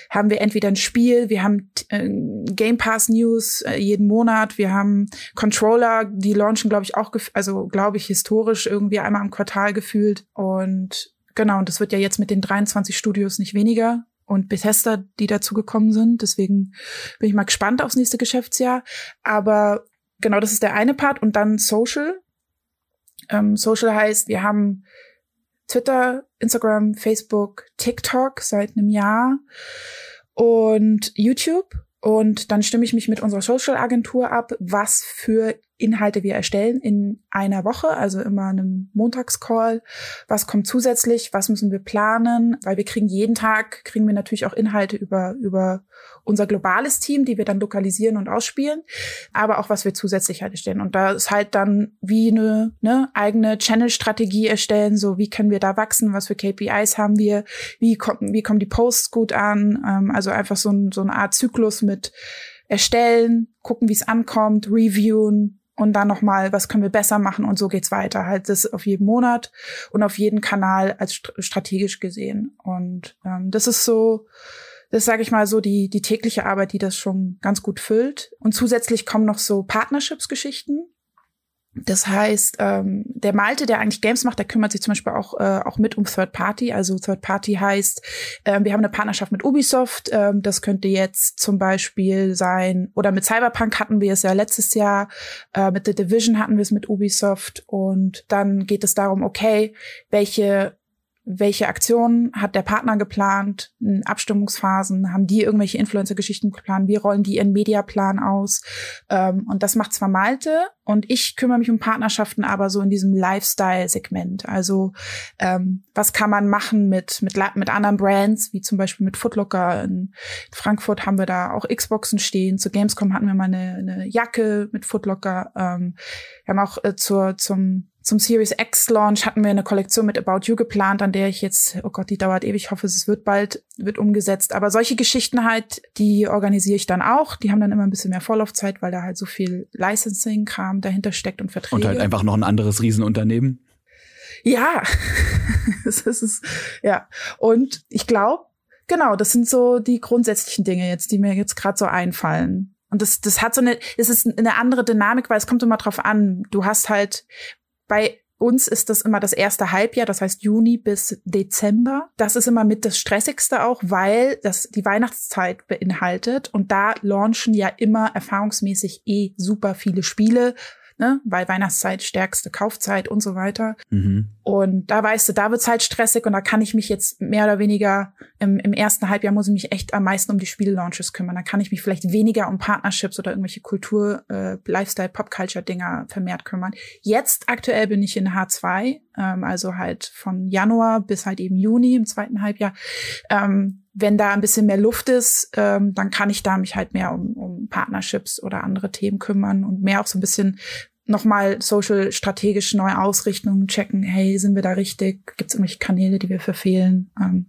haben wir entweder ein Spiel, wir haben äh, Game Pass News äh, jeden Monat, wir haben Controller, die launchen, glaube ich, auch, also glaube ich, historisch irgendwie einmal im Quartal gefühlt. Und genau, und das wird ja jetzt mit den 23 Studios nicht weniger und Bethesda, die dazugekommen sind. Deswegen bin ich mal gespannt aufs nächste Geschäftsjahr. Aber genau, das ist der eine Part. Und dann Social. Ähm, Social heißt, wir haben Twitter, Instagram, Facebook, TikTok seit einem Jahr und YouTube. Und dann stimme ich mich mit unserer Social Agentur ab, was für Inhalte wir erstellen in einer Woche, also immer einem Montagscall. Was kommt zusätzlich? Was müssen wir planen? Weil wir kriegen jeden Tag, kriegen wir natürlich auch Inhalte über, über unser globales Team, die wir dann lokalisieren und ausspielen, aber auch was wir zusätzlich halt erstellen. Und da ist halt dann wie eine ne, eigene Channel-Strategie erstellen, so wie können wir da wachsen, was für KPIs haben wir, wie kommen, wie kommen die Posts gut an, ähm, also einfach so, ein, so eine Art Zyklus mit erstellen, gucken, wie es ankommt, reviewen, und dann nochmal, was können wir besser machen und so geht's weiter. Halt das auf jeden Monat und auf jeden Kanal als strategisch gesehen. Und ähm, das ist so, das sage ich mal so die die tägliche Arbeit, die das schon ganz gut füllt. Und zusätzlich kommen noch so Partnerships-Geschichten. Das heißt, ähm, der Malte, der eigentlich Games macht, der kümmert sich zum Beispiel auch, äh, auch mit um Third Party. Also Third Party heißt, äh, wir haben eine Partnerschaft mit Ubisoft. Ähm, das könnte jetzt zum Beispiel sein, oder mit Cyberpunk hatten wir es ja letztes Jahr, äh, mit The Division hatten wir es mit Ubisoft. Und dann geht es darum, okay, welche welche Aktionen hat der Partner geplant, Abstimmungsphasen, haben die irgendwelche Influencer-Geschichten geplant, wie rollen die ihren Mediaplan aus. Ähm, und das macht zwar Malte und ich kümmere mich um Partnerschaften, aber so in diesem Lifestyle-Segment. Also ähm, was kann man machen mit, mit, mit anderen Brands, wie zum Beispiel mit Footlocker. In Frankfurt haben wir da auch Xboxen stehen. Zu Gamescom hatten wir mal eine, eine Jacke mit Footlocker. Ähm, wir haben auch äh, zur, zum zum Series X Launch hatten wir eine Kollektion mit About You geplant, an der ich jetzt, oh Gott, die dauert ewig, ich hoffe, es wird bald, wird umgesetzt. Aber solche Geschichten halt, die organisiere ich dann auch. Die haben dann immer ein bisschen mehr Vorlaufzeit, weil da halt so viel Licensing-Kram dahinter steckt und Verträge. Und halt einfach noch ein anderes Riesenunternehmen. Ja, das ist, ja. Und ich glaube, genau, das sind so die grundsätzlichen Dinge jetzt, die mir jetzt gerade so einfallen. Und das, das hat so eine, es ist eine andere Dynamik, weil es kommt immer drauf an. Du hast halt, bei uns ist das immer das erste Halbjahr, das heißt Juni bis Dezember. Das ist immer mit das stressigste auch, weil das die Weihnachtszeit beinhaltet und da launchen ja immer erfahrungsmäßig eh super viele Spiele ne? weil Weihnachtszeit stärkste Kaufzeit und so weiter. Mhm. Und da weißt du, da wird's halt stressig und da kann ich mich jetzt mehr oder weniger im, im ersten Halbjahr muss ich mich echt am meisten um die Spiellaunches kümmern. Da kann ich mich vielleicht weniger um Partnerships oder irgendwelche Kultur, äh, Lifestyle, Pop-Culture-Dinger vermehrt kümmern. Jetzt aktuell bin ich in H2, ähm, also halt von Januar bis halt eben Juni im zweiten Halbjahr. Ähm, wenn da ein bisschen mehr Luft ist, ähm, dann kann ich da mich halt mehr um, um Partnerships oder andere Themen kümmern und mehr auch so ein bisschen nochmal social strategisch neu ausrichten checken, hey, sind wir da richtig? Gibt es irgendwelche Kanäle, die wir verfehlen? Ähm,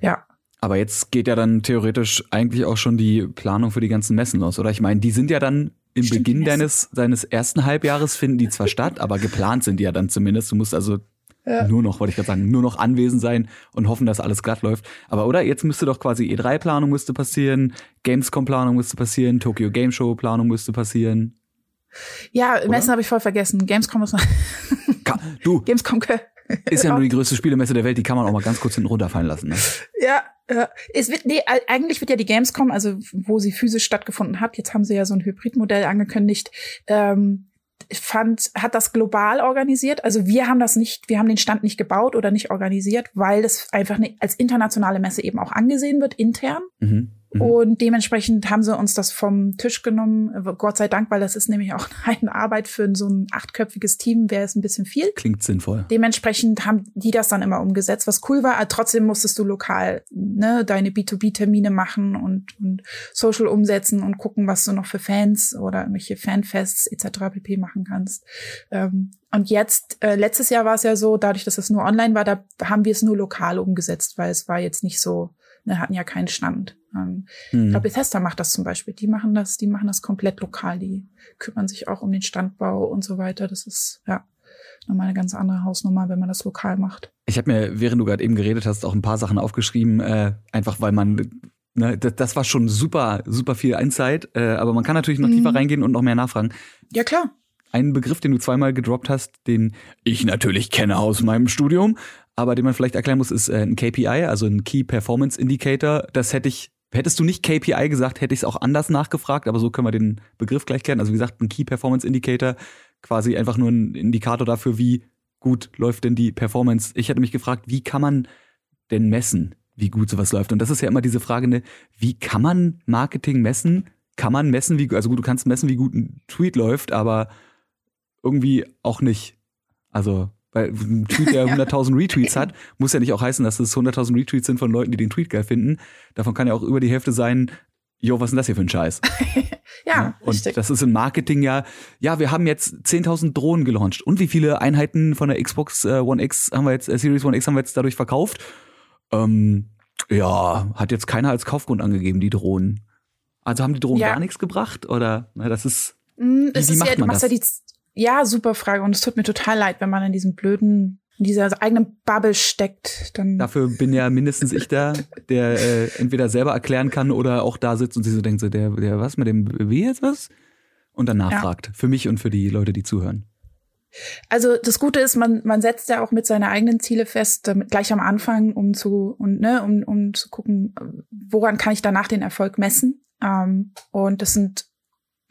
ja. Aber jetzt geht ja dann theoretisch eigentlich auch schon die Planung für die ganzen Messen los, oder? Ich meine, die sind ja dann im Stimmt, Beginn deines, deines ersten Halbjahres finden die zwar statt, aber geplant sind die ja dann zumindest. Du musst also ja. nur noch, wollte ich gerade sagen, nur noch anwesend sein und hoffen, dass alles glatt läuft. Aber oder jetzt müsste doch quasi E3-Planung müsste passieren, Gamescom-Planung müsste passieren, Tokyo Game Show-Planung müsste passieren. Ja, Messen habe ich voll vergessen. Gamescom ist noch. du. Gamescom ist ja nur die größte Spielemesse der Welt, die kann man auch mal ganz kurz hinten runterfallen lassen. Ne? Ja, ja. Es wird, nee, eigentlich wird ja die Gamescom, also wo sie physisch stattgefunden hat, jetzt haben sie ja so ein Hybridmodell angekündigt, ähm, fand, hat das global organisiert. Also wir haben das nicht, wir haben den Stand nicht gebaut oder nicht organisiert, weil das einfach ne, als internationale Messe eben auch angesehen wird, intern. Mhm. Mhm. Und dementsprechend haben sie uns das vom Tisch genommen. Gott sei Dank, weil das ist nämlich auch eine Arbeit für so ein achtköpfiges Team, wäre es ein bisschen viel. Klingt sinnvoll. Dementsprechend haben die das dann immer umgesetzt, was cool war. Aber trotzdem musstest du lokal ne, deine B2B-Termine machen und, und Social umsetzen und gucken, was du noch für Fans oder irgendwelche Fanfests etc. pp. machen kannst. Ähm, und jetzt, äh, letztes Jahr war es ja so, dadurch, dass es nur online war, da haben wir es nur lokal umgesetzt, weil es war jetzt nicht so, ne, hatten ja keinen Stand. Ähm, hm. Ich glaube, Bethesda macht das zum Beispiel. Die machen das, die machen das komplett lokal. Die kümmern sich auch um den Standbau und so weiter. Das ist, ja, nochmal eine ganz andere Hausnummer, wenn man das lokal macht. Ich habe mir, während du gerade eben geredet hast, auch ein paar Sachen aufgeschrieben, äh, einfach weil man Ne, das, das war schon super, super viel Insight, äh, aber man kann natürlich noch mhm. tiefer reingehen und noch mehr nachfragen. Ja, klar. Ein Begriff, den du zweimal gedroppt hast, den ich natürlich kenne aus meinem Studium, aber den man vielleicht erklären muss, ist äh, ein KPI, also ein Key Performance Indicator. Das hätte ich Hättest du nicht KPI gesagt, hätte ich es auch anders nachgefragt, aber so können wir den Begriff gleich klären. Also wie gesagt, ein Key Performance Indicator, quasi einfach nur ein Indikator dafür, wie gut läuft denn die Performance. Ich hätte mich gefragt, wie kann man denn messen, wie gut sowas läuft? Und das ist ja immer diese Frage, ne, wie kann man Marketing messen? Kann man messen, wie, also gut, du kannst messen, wie gut ein Tweet läuft, aber irgendwie auch nicht. Also weil ein Tweet, der 100.000 Retweets hat, muss ja nicht auch heißen, dass es 100.000 Retweets sind von Leuten, die den Tweet geil finden. Davon kann ja auch über die Hälfte sein, jo, was ist denn das hier für ein Scheiß? ja, ja, Und richtig. das ist im Marketing ja, ja, wir haben jetzt 10.000 Drohnen gelauncht. Und wie viele Einheiten von der Xbox äh, One X haben wir jetzt, äh, Series One X haben wir jetzt dadurch verkauft? Ähm, ja, hat jetzt keiner als Kaufgrund angegeben, die Drohnen. Also haben die Drohnen ja. gar nichts gebracht? Oder, na, das ist, mm, wie, wie macht ja, man das? Ja super Frage. Und es tut mir total leid, wenn man in diesem blöden, in dieser eigenen Bubble steckt. Dann Dafür bin ja mindestens ich da, der äh, entweder selber erklären kann oder auch da sitzt und sich so denkt, so, der, der was mit dem W jetzt was? Und dann nachfragt. Ja. Für mich und für die Leute, die zuhören. Also das Gute ist, man, man setzt ja auch mit seine eigenen Ziele fest, damit gleich am Anfang, um zu und ne, um, um zu gucken, woran kann ich danach den Erfolg messen. Ähm, und das sind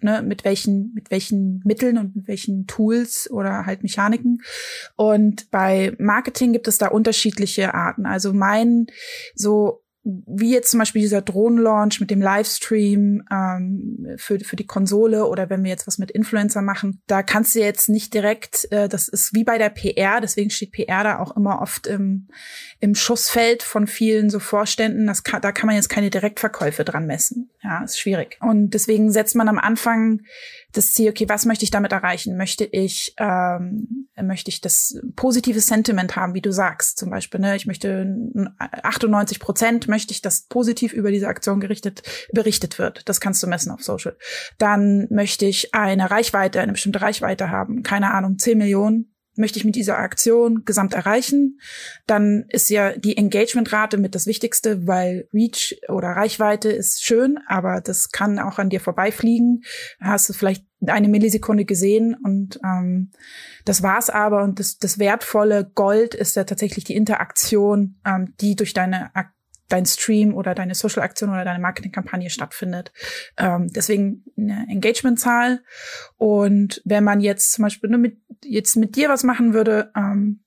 ne, mit welchen, mit welchen Mitteln und mit welchen Tools oder halt Mechaniken. Und bei Marketing gibt es da unterschiedliche Arten. Also mein so wie jetzt zum Beispiel dieser Drohnenlaunch mit dem Livestream ähm, für, für die Konsole oder wenn wir jetzt was mit Influencer machen, da kannst du jetzt nicht direkt, äh, das ist wie bei der PR, deswegen steht PR da auch immer oft im, im Schussfeld von vielen so Vorständen. Das kann, da kann man jetzt keine Direktverkäufe dran messen. Ja, ist schwierig. Und deswegen setzt man am Anfang das Ziel, okay, was möchte ich damit erreichen? Möchte ich, ähm, möchte ich das positive Sentiment haben, wie du sagst, zum Beispiel, ne? Ich möchte 98 Prozent möchte ich, dass positiv über diese Aktion gerichtet, berichtet wird. Das kannst du messen auf Social. Dann möchte ich eine Reichweite, eine bestimmte Reichweite haben. Keine Ahnung, 10 Millionen möchte ich mit dieser Aktion gesamt erreichen, dann ist ja die Engagementrate mit das Wichtigste, weil Reach oder Reichweite ist schön, aber das kann auch an dir vorbeifliegen. Hast du vielleicht eine Millisekunde gesehen und ähm, das war's aber. Und das, das wertvolle Gold ist ja tatsächlich die Interaktion, ähm, die durch deine Aktion dein Stream oder deine Social-Aktion oder deine Marketingkampagne stattfindet. Ähm, deswegen eine Engagement-Zahl. Und wenn man jetzt zum Beispiel nur mit, jetzt mit dir was machen würde, ähm,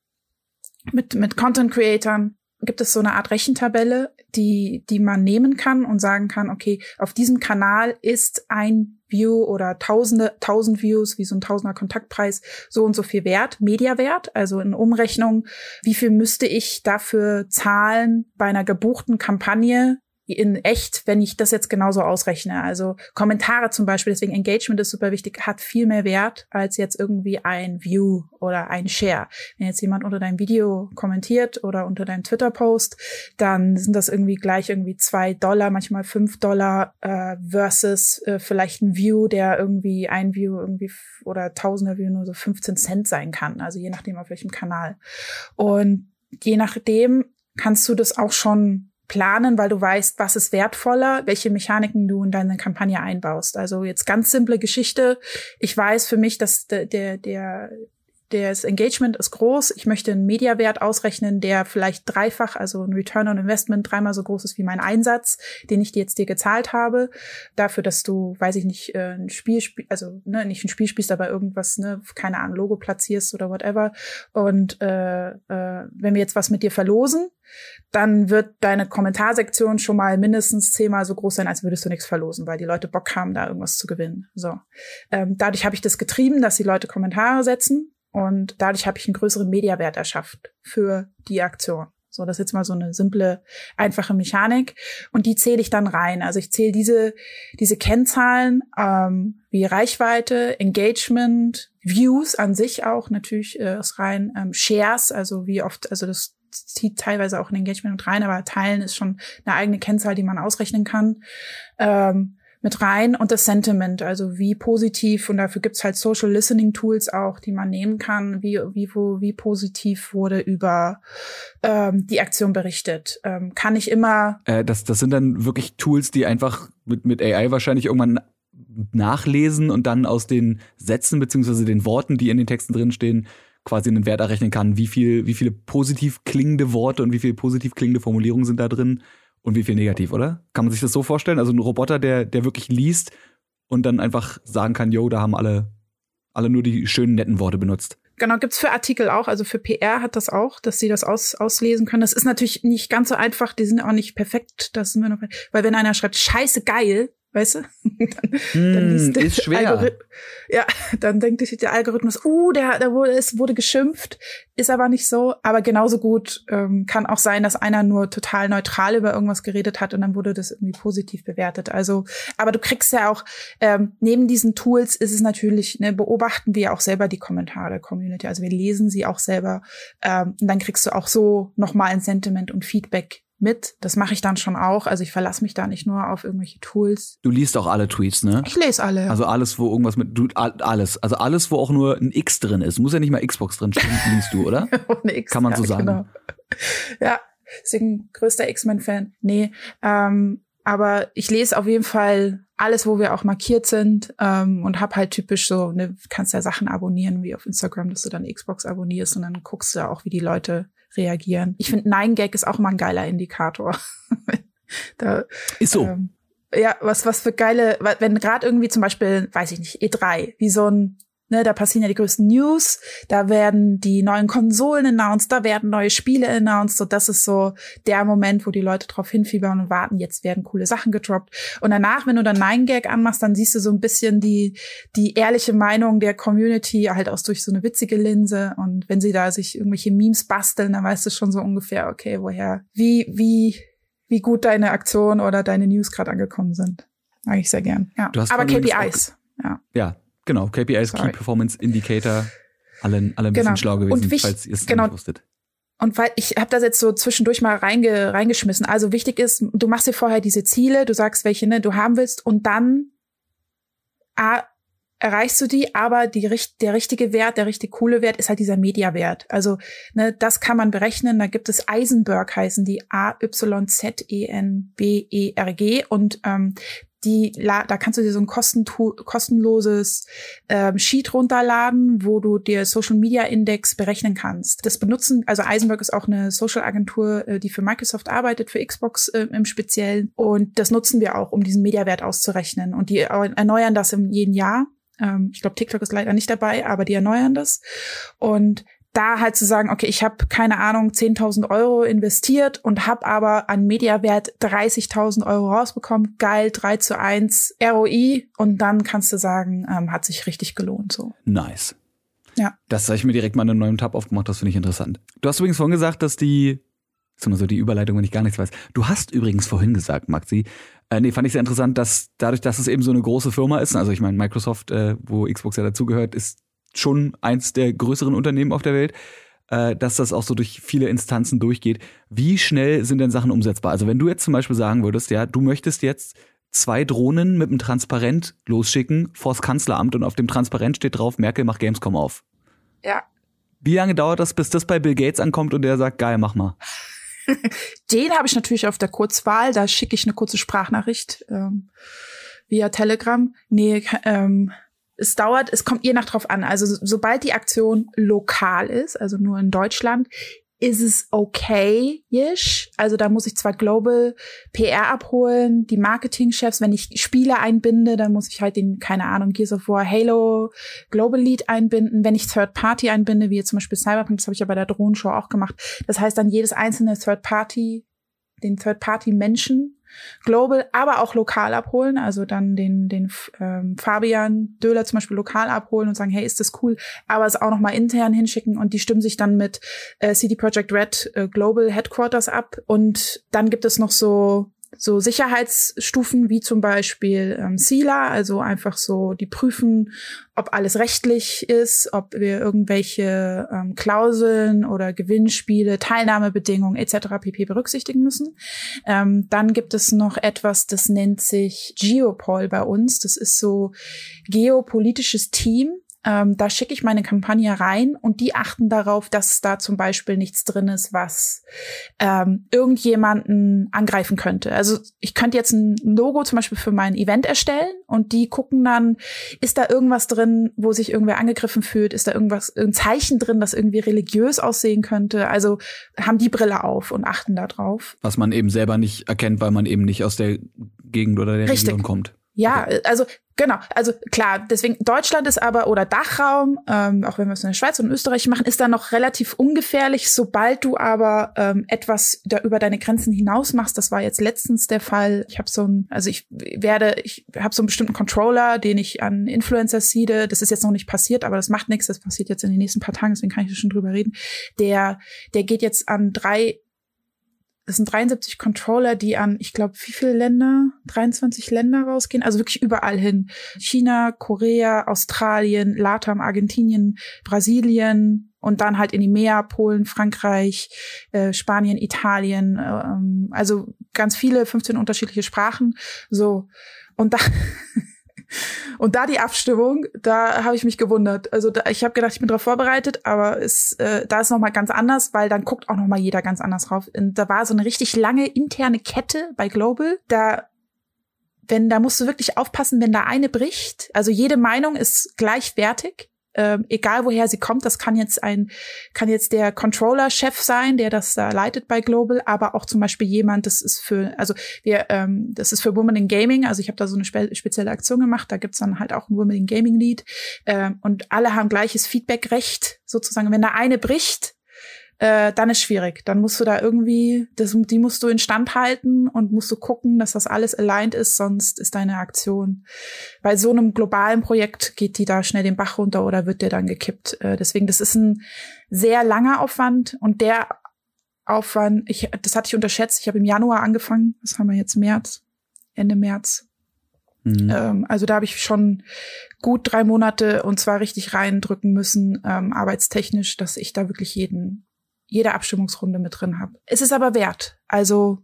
mit, mit Content-Creatern, gibt es so eine Art Rechentabelle, die, die man nehmen kann und sagen kann, okay, auf diesem Kanal ist ein View oder tausende, tausend Views, wie so ein tausender Kontaktpreis, so und so viel wert, Mediawert, also in Umrechnung, wie viel müsste ich dafür zahlen bei einer gebuchten Kampagne, in echt, wenn ich das jetzt genauso ausrechne. Also Kommentare zum Beispiel, deswegen Engagement ist super wichtig, hat viel mehr Wert als jetzt irgendwie ein View oder ein Share. Wenn jetzt jemand unter deinem Video kommentiert oder unter deinem Twitter-Post, dann sind das irgendwie gleich irgendwie zwei Dollar, manchmal fünf Dollar äh, versus äh, vielleicht ein View, der irgendwie ein View irgendwie oder tausender View nur so 15 Cent sein kann. Also je nachdem auf welchem Kanal. Und je nachdem kannst du das auch schon planen, weil du weißt, was ist wertvoller, welche Mechaniken du in deine Kampagne einbaust. Also jetzt ganz simple Geschichte. Ich weiß für mich, dass der, der, der das Engagement ist groß. Ich möchte einen Mediawert ausrechnen, der vielleicht dreifach, also ein Return on Investment dreimal so groß ist wie mein Einsatz, den ich dir jetzt dir gezahlt habe. Dafür, dass du, weiß ich nicht, äh, ein Spiel, also ne, nicht ein Spiel spielst, aber irgendwas, ne, keine Ahnung, Logo platzierst oder whatever. Und äh, äh, wenn wir jetzt was mit dir verlosen, dann wird deine Kommentarsektion schon mal mindestens zehnmal so groß sein, als würdest du nichts verlosen, weil die Leute Bock haben, da irgendwas zu gewinnen. So, ähm, dadurch habe ich das getrieben, dass die Leute Kommentare setzen und dadurch habe ich einen größeren Mediawert erschafft für die Aktion. So, das ist jetzt mal so eine simple, einfache Mechanik. Und die zähle ich dann rein. Also ich zähle diese, diese Kennzahlen ähm, wie Reichweite, Engagement, Views an sich auch, natürlich äh, ist rein ähm, Shares, also wie oft, also das zieht teilweise auch ein Engagement mit rein, aber Teilen ist schon eine eigene Kennzahl, die man ausrechnen kann. Ähm, mit rein und das Sentiment, also wie positiv und dafür gibt's halt Social Listening Tools auch, die man nehmen kann, wie wie wo wie positiv wurde über ähm, die Aktion berichtet. Ähm, kann ich immer. Äh, das das sind dann wirklich Tools, die einfach mit mit AI wahrscheinlich irgendwann nachlesen und dann aus den Sätzen beziehungsweise den Worten, die in den Texten drinstehen, quasi einen Wert errechnen kann, wie viel wie viele positiv klingende Worte und wie viele positiv klingende Formulierungen sind da drin und wie viel negativ, oder? Kann man sich das so vorstellen? Also ein Roboter, der, der wirklich liest und dann einfach sagen kann, yo, da haben alle, alle nur die schönen, netten Worte benutzt. Genau, gibt's für Artikel auch, also für PR hat das auch, dass sie das aus, auslesen können. Das ist natürlich nicht ganz so einfach, die sind auch nicht perfekt, das sind wir noch, weil wenn einer schreibt, scheiße geil, weißt du? dann, mm, dann liest ist schwer. Algorith ja, dann denkt sich der Algorithmus, uh, der, der wurde, es wurde geschimpft, ist aber nicht so. Aber genauso gut ähm, kann auch sein, dass einer nur total neutral über irgendwas geredet hat und dann wurde das irgendwie positiv bewertet. Also, aber du kriegst ja auch ähm, neben diesen Tools ist es natürlich, ne, beobachten wir auch selber die Kommentare der Community. Also wir lesen sie auch selber ähm, und dann kriegst du auch so nochmal ein Sentiment und Feedback mit. Das mache ich dann schon auch. Also ich verlasse mich da nicht nur auf irgendwelche Tools. Du liest auch alle Tweets, ne? Ich lese alle. Also alles, wo irgendwas mit du alles, also alles, wo auch nur ein X drin ist, muss ja nicht mal Xbox drin stehen, liest du, oder? Ohne X, Kann man so ja, sagen. Genau. Ja, deswegen größter X-Men-Fan. Nee, ähm, aber ich lese auf jeden Fall alles, wo wir auch markiert sind ähm, und hab halt typisch so, ne, kannst ja Sachen abonnieren wie auf Instagram, dass du dann Xbox abonnierst und dann guckst du auch, wie die Leute reagieren. Ich finde, Nein-Gag ist auch mal ein geiler Indikator. da, ist so. Ähm, Ja, was, was für geile, wenn gerade irgendwie zum Beispiel, weiß ich nicht, E3, wie so ein Ne, da passieren ja die größten News, da werden die neuen Konsolen announced, da werden neue Spiele announced. So, das ist so der Moment, wo die Leute drauf hinfiebern und warten, jetzt werden coole Sachen gedroppt. Und danach, wenn du dann Nine Gag anmachst, dann siehst du so ein bisschen die, die ehrliche Meinung der Community, halt auch durch so eine witzige Linse. Und wenn sie da sich irgendwelche Memes basteln, dann weißt du schon so ungefähr, okay, woher, wie, wie, wie gut deine Aktion oder deine News gerade angekommen sind. Mag ich sehr gern. Ja. Aber KPIs. Ja. ja, Genau, KPIs, Sorry. Key Performance Indicator, alle, alle ein bisschen genau. schlau gewesen, und wichtig, falls ihr es genau. nicht wusstet. Und weil ich habe das jetzt so zwischendurch mal reinge, reingeschmissen. Also wichtig ist, du machst dir vorher diese Ziele, du sagst, welche ne, du haben willst und dann A, erreichst du die, aber die, der richtige Wert, der richtig coole Wert ist halt dieser Mediawert. Also ne, das kann man berechnen. Da gibt es Eisenberg heißen die A-Y-Z-E-N-B-E-R-G und ähm, die, da kannst du dir so ein kostenloses ähm, Sheet runterladen, wo du dir Social Media Index berechnen kannst. Das benutzen, also Eisenberg ist auch eine Social Agentur, äh, die für Microsoft arbeitet, für Xbox äh, im Speziellen. Und das nutzen wir auch, um diesen Mediawert auszurechnen. Und die erneuern das im jeden Jahr. Ähm, ich glaube, TikTok ist leider nicht dabei, aber die erneuern das. Und da halt zu sagen, okay, ich habe keine Ahnung 10.000 Euro investiert und habe aber an Mediawert 30.000 Euro rausbekommen, geil, 3 zu 1 ROI und dann kannst du sagen, ähm, hat sich richtig gelohnt so. Nice. Ja. Das habe ich mir direkt mal in einem neuen Tab aufgemacht, das finde ich interessant. Du hast übrigens vorhin gesagt, dass die, ist immer so die Überleitung, wenn ich gar nichts weiß. Du hast übrigens vorhin gesagt, Maxi, äh, nee, fand ich sehr interessant, dass dadurch, dass es eben so eine große Firma ist, also ich meine, Microsoft, äh, wo Xbox ja dazugehört, ist schon eins der größeren Unternehmen auf der Welt, äh, dass das auch so durch viele Instanzen durchgeht. Wie schnell sind denn Sachen umsetzbar? Also wenn du jetzt zum Beispiel sagen würdest, ja, du möchtest jetzt zwei Drohnen mit einem Transparent losschicken vors Kanzleramt und auf dem Transparent steht drauf, Merkel macht Gamescom auf. Ja. Wie lange dauert das, bis das bei Bill Gates ankommt und der sagt, geil, mach mal? Den habe ich natürlich auf der Kurzwahl, da schicke ich eine kurze Sprachnachricht ähm, via Telegram. Nee, ähm, es dauert, es kommt je nach drauf an. Also sobald die Aktion lokal ist, also nur in Deutschland, ist es okay-ish. Also da muss ich zwar Global PR abholen, die Marketingchefs, wenn ich Spiele einbinde, dann muss ich halt den, keine Ahnung, Gears of War, Halo, Global Lead einbinden. Wenn ich Third Party einbinde, wie zum Beispiel Cyberpunk, das habe ich ja bei der Drohnenshow auch gemacht. Das heißt dann jedes einzelne Third Party, den Third Party Menschen global, aber auch lokal abholen. Also dann den, den ähm, Fabian Döhler zum Beispiel lokal abholen und sagen, hey, ist das cool, aber es auch noch mal intern hinschicken und die stimmen sich dann mit äh, CD Projekt Red äh, Global Headquarters ab. Und dann gibt es noch so so Sicherheitsstufen wie zum Beispiel ähm, SILA, also einfach so die prüfen, ob alles rechtlich ist, ob wir irgendwelche ähm, Klauseln oder Gewinnspiele, Teilnahmebedingungen etc. pp. berücksichtigen müssen. Ähm, dann gibt es noch etwas, das nennt sich Geopol bei uns. Das ist so geopolitisches Team ähm, da schicke ich meine Kampagne rein und die achten darauf, dass da zum Beispiel nichts drin ist, was ähm, irgendjemanden angreifen könnte. Also ich könnte jetzt ein Logo zum Beispiel für mein Event erstellen und die gucken dann, ist da irgendwas drin, wo sich irgendwer angegriffen fühlt? Ist da irgendwas, ein Zeichen drin, das irgendwie religiös aussehen könnte? Also haben die Brille auf und achten da drauf. Was man eben selber nicht erkennt, weil man eben nicht aus der Gegend oder der Richtig. Region kommt. Ja, okay. also genau, also klar, deswegen Deutschland ist aber oder Dachraum, ähm, auch wenn wir es in der Schweiz und Österreich machen, ist da noch relativ ungefährlich. Sobald du aber ähm, etwas da über deine Grenzen hinaus machst, das war jetzt letztens der Fall. Ich habe so ein, also ich werde, ich habe so einen bestimmten Controller, den ich an Influencer seede. Das ist jetzt noch nicht passiert, aber das macht nichts. Das passiert jetzt in den nächsten paar Tagen, deswegen kann ich schon drüber reden. Der, der geht jetzt an drei das sind 73 Controller, die an, ich glaube, wie viele Länder? 23 Länder rausgehen. Also wirklich überall hin. China, Korea, Australien, Latam, Argentinien, Brasilien und dann halt in die Meer, Polen, Frankreich, äh, Spanien, Italien. Ähm, also ganz viele, 15 unterschiedliche Sprachen. So. Und da Und da die Abstimmung, da habe ich mich gewundert. Also da, ich habe gedacht, ich bin darauf vorbereitet, aber es, äh, da ist noch mal ganz anders, weil dann guckt auch noch mal jeder ganz anders drauf. Und da war so eine richtig lange interne Kette bei Global. Da wenn da musst du wirklich aufpassen, wenn da eine bricht. Also jede Meinung ist gleichwertig äh, egal woher sie kommt. Das kann jetzt ein, kann jetzt der Controller-Chef sein, der das da leitet bei Global, aber auch zum Beispiel jemand, das ist für, also wir, ähm, das ist für Women in Gaming. Also ich habe da so eine spe spezielle Aktion gemacht. Da gibt's dann halt auch ein Women in Gaming Lead äh, und alle haben gleiches Feedback-Recht sozusagen. Wenn da eine bricht, äh, dann ist schwierig. Dann musst du da irgendwie, das, die musst du instand halten und musst du gucken, dass das alles aligned ist, sonst ist deine Aktion. Bei so einem globalen Projekt geht die da schnell den Bach runter oder wird der dann gekippt. Äh, deswegen, das ist ein sehr langer Aufwand und der Aufwand, ich, das hatte ich unterschätzt. Ich habe im Januar angefangen. Was haben wir jetzt? März, Ende März. Mhm. Ähm, also da habe ich schon gut drei Monate und zwar richtig reindrücken müssen, ähm, arbeitstechnisch, dass ich da wirklich jeden jede Abstimmungsrunde mit drin habe. Es ist aber wert. Also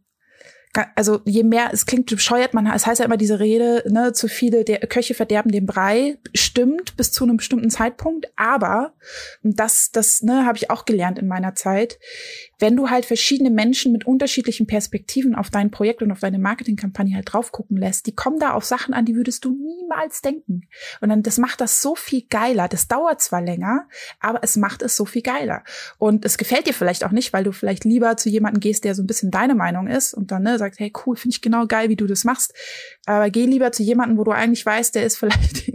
also je mehr, es klingt bescheuert, man, es heißt ja immer diese Rede, ne, zu viele der Köche verderben den Brei, stimmt bis zu einem bestimmten Zeitpunkt, aber und das, das, ne, habe ich auch gelernt in meiner Zeit, wenn du halt verschiedene Menschen mit unterschiedlichen Perspektiven auf dein Projekt und auf deine Marketingkampagne halt drauf gucken lässt, die kommen da auf Sachen an, die würdest du niemals denken. Und dann, das macht das so viel geiler. Das dauert zwar länger, aber es macht es so viel geiler. Und es gefällt dir vielleicht auch nicht, weil du vielleicht lieber zu jemandem gehst, der so ein bisschen deine Meinung ist und dann ne, sagst, hey, cool, finde ich genau geil, wie du das machst. Aber geh lieber zu jemandem, wo du eigentlich weißt, der ist vielleicht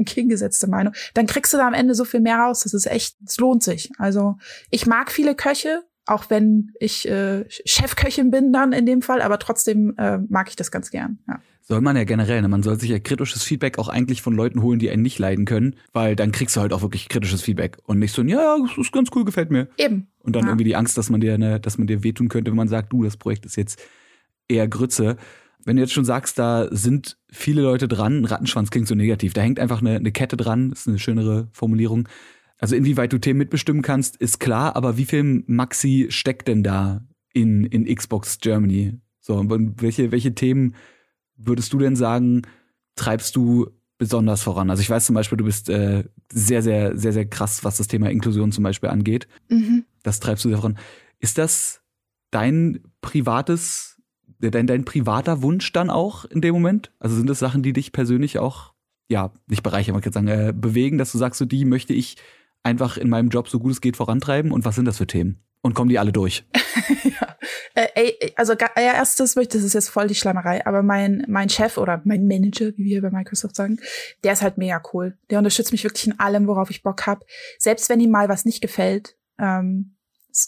entgegengesetzte Meinung. Dann kriegst du da am Ende so viel mehr raus. Das ist echt, es lohnt sich. Also ich mag viele Köche, auch wenn ich äh, Chefköchin bin dann in dem Fall, aber trotzdem äh, mag ich das ganz gern. Ja. Soll man ja generell, ne? man soll sich ja kritisches Feedback auch eigentlich von Leuten holen, die einen nicht leiden können, weil dann kriegst du halt auch wirklich kritisches Feedback und nicht so, ja, das ist ganz cool, gefällt mir. Eben. Und dann ja. irgendwie die Angst, dass man dir, ne, dass man dir wehtun könnte, wenn man sagt, du, das Projekt ist jetzt eher Grütze. Wenn du jetzt schon sagst, da sind viele Leute dran, Rattenschwanz klingt so negativ, da hängt einfach eine, eine Kette dran, ist eine schönere Formulierung. Also inwieweit du Themen mitbestimmen kannst, ist klar, aber wie viel Maxi steckt denn da in, in Xbox Germany? So, und welche, welche Themen würdest du denn sagen, treibst du besonders voran? Also ich weiß zum Beispiel, du bist äh, sehr, sehr, sehr, sehr krass, was das Thema Inklusion zum Beispiel angeht. Mhm. Das treibst du sehr voran. Ist das dein privates, dein, dein privater Wunsch dann auch in dem Moment? Also sind das Sachen, die dich persönlich auch, ja, nicht bereichern, man kann sagen, äh, bewegen, dass du sagst, so die möchte ich einfach in meinem Job so gut es geht vorantreiben? Und was sind das für Themen? Und kommen die alle durch? ja. Äh, ey, also erstes möchte, das ist jetzt voll die Schleimerei, aber mein, mein Chef oder mein Manager, wie wir bei Microsoft sagen, der ist halt mega cool. Der unterstützt mich wirklich in allem, worauf ich Bock habe. Selbst wenn ihm mal was nicht gefällt, ähm,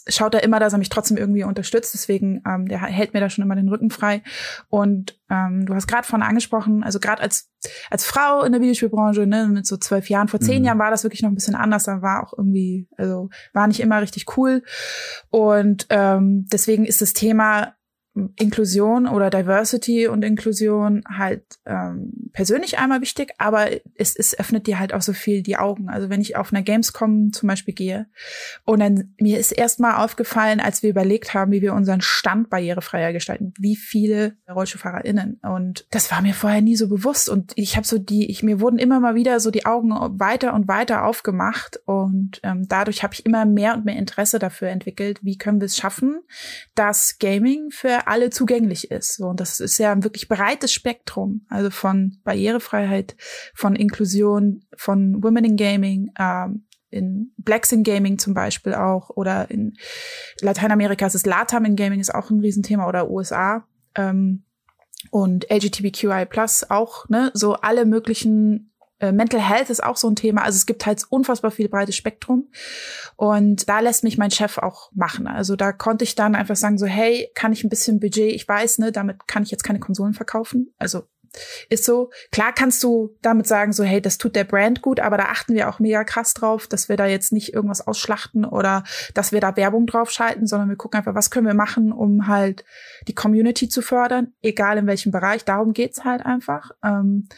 schaut er immer, dass er mich trotzdem irgendwie unterstützt. Deswegen, ähm, der hält mir da schon immer den Rücken frei. Und ähm, du hast gerade von angesprochen, also gerade als als Frau in der Videospielbranche, ne, mit so zwölf Jahren, vor zehn mhm. Jahren war das wirklich noch ein bisschen anders. Da war auch irgendwie, also war nicht immer richtig cool. Und ähm, deswegen ist das Thema Inklusion oder Diversity und Inklusion halt ähm, persönlich einmal wichtig, aber es, es öffnet dir halt auch so viel die Augen. Also wenn ich auf einer Gamescom zum Beispiel gehe und dann mir ist erstmal aufgefallen, als wir überlegt haben, wie wir unseren Stand barrierefreier gestalten, wie viele RollstuhlfahrerInnen. Und das war mir vorher nie so bewusst. Und ich habe so die, ich mir wurden immer mal wieder so die Augen weiter und weiter aufgemacht. Und ähm, dadurch habe ich immer mehr und mehr Interesse dafür entwickelt, wie können wir es schaffen, dass Gaming für alle zugänglich ist. Und das ist ja ein wirklich breites Spektrum, also von Barrierefreiheit, von Inklusion, von Women in Gaming, ähm, in Blacks in Gaming zum Beispiel auch oder in Lateinamerika ist es LATAM in Gaming ist auch ein Riesenthema oder USA ähm, und LGBTQI Plus auch ne so alle möglichen Mental Health ist auch so ein Thema. Also es gibt halt unfassbar viel breites Spektrum. Und da lässt mich mein Chef auch machen. Also da konnte ich dann einfach sagen, so, hey, kann ich ein bisschen Budget, ich weiß, ne, damit kann ich jetzt keine Konsolen verkaufen. Also ist so. Klar kannst du damit sagen, so, hey, das tut der Brand gut, aber da achten wir auch mega krass drauf, dass wir da jetzt nicht irgendwas ausschlachten oder dass wir da Werbung draufschalten, sondern wir gucken einfach, was können wir machen, um halt die Community zu fördern, egal in welchem Bereich. Darum geht's halt einfach. Ähm,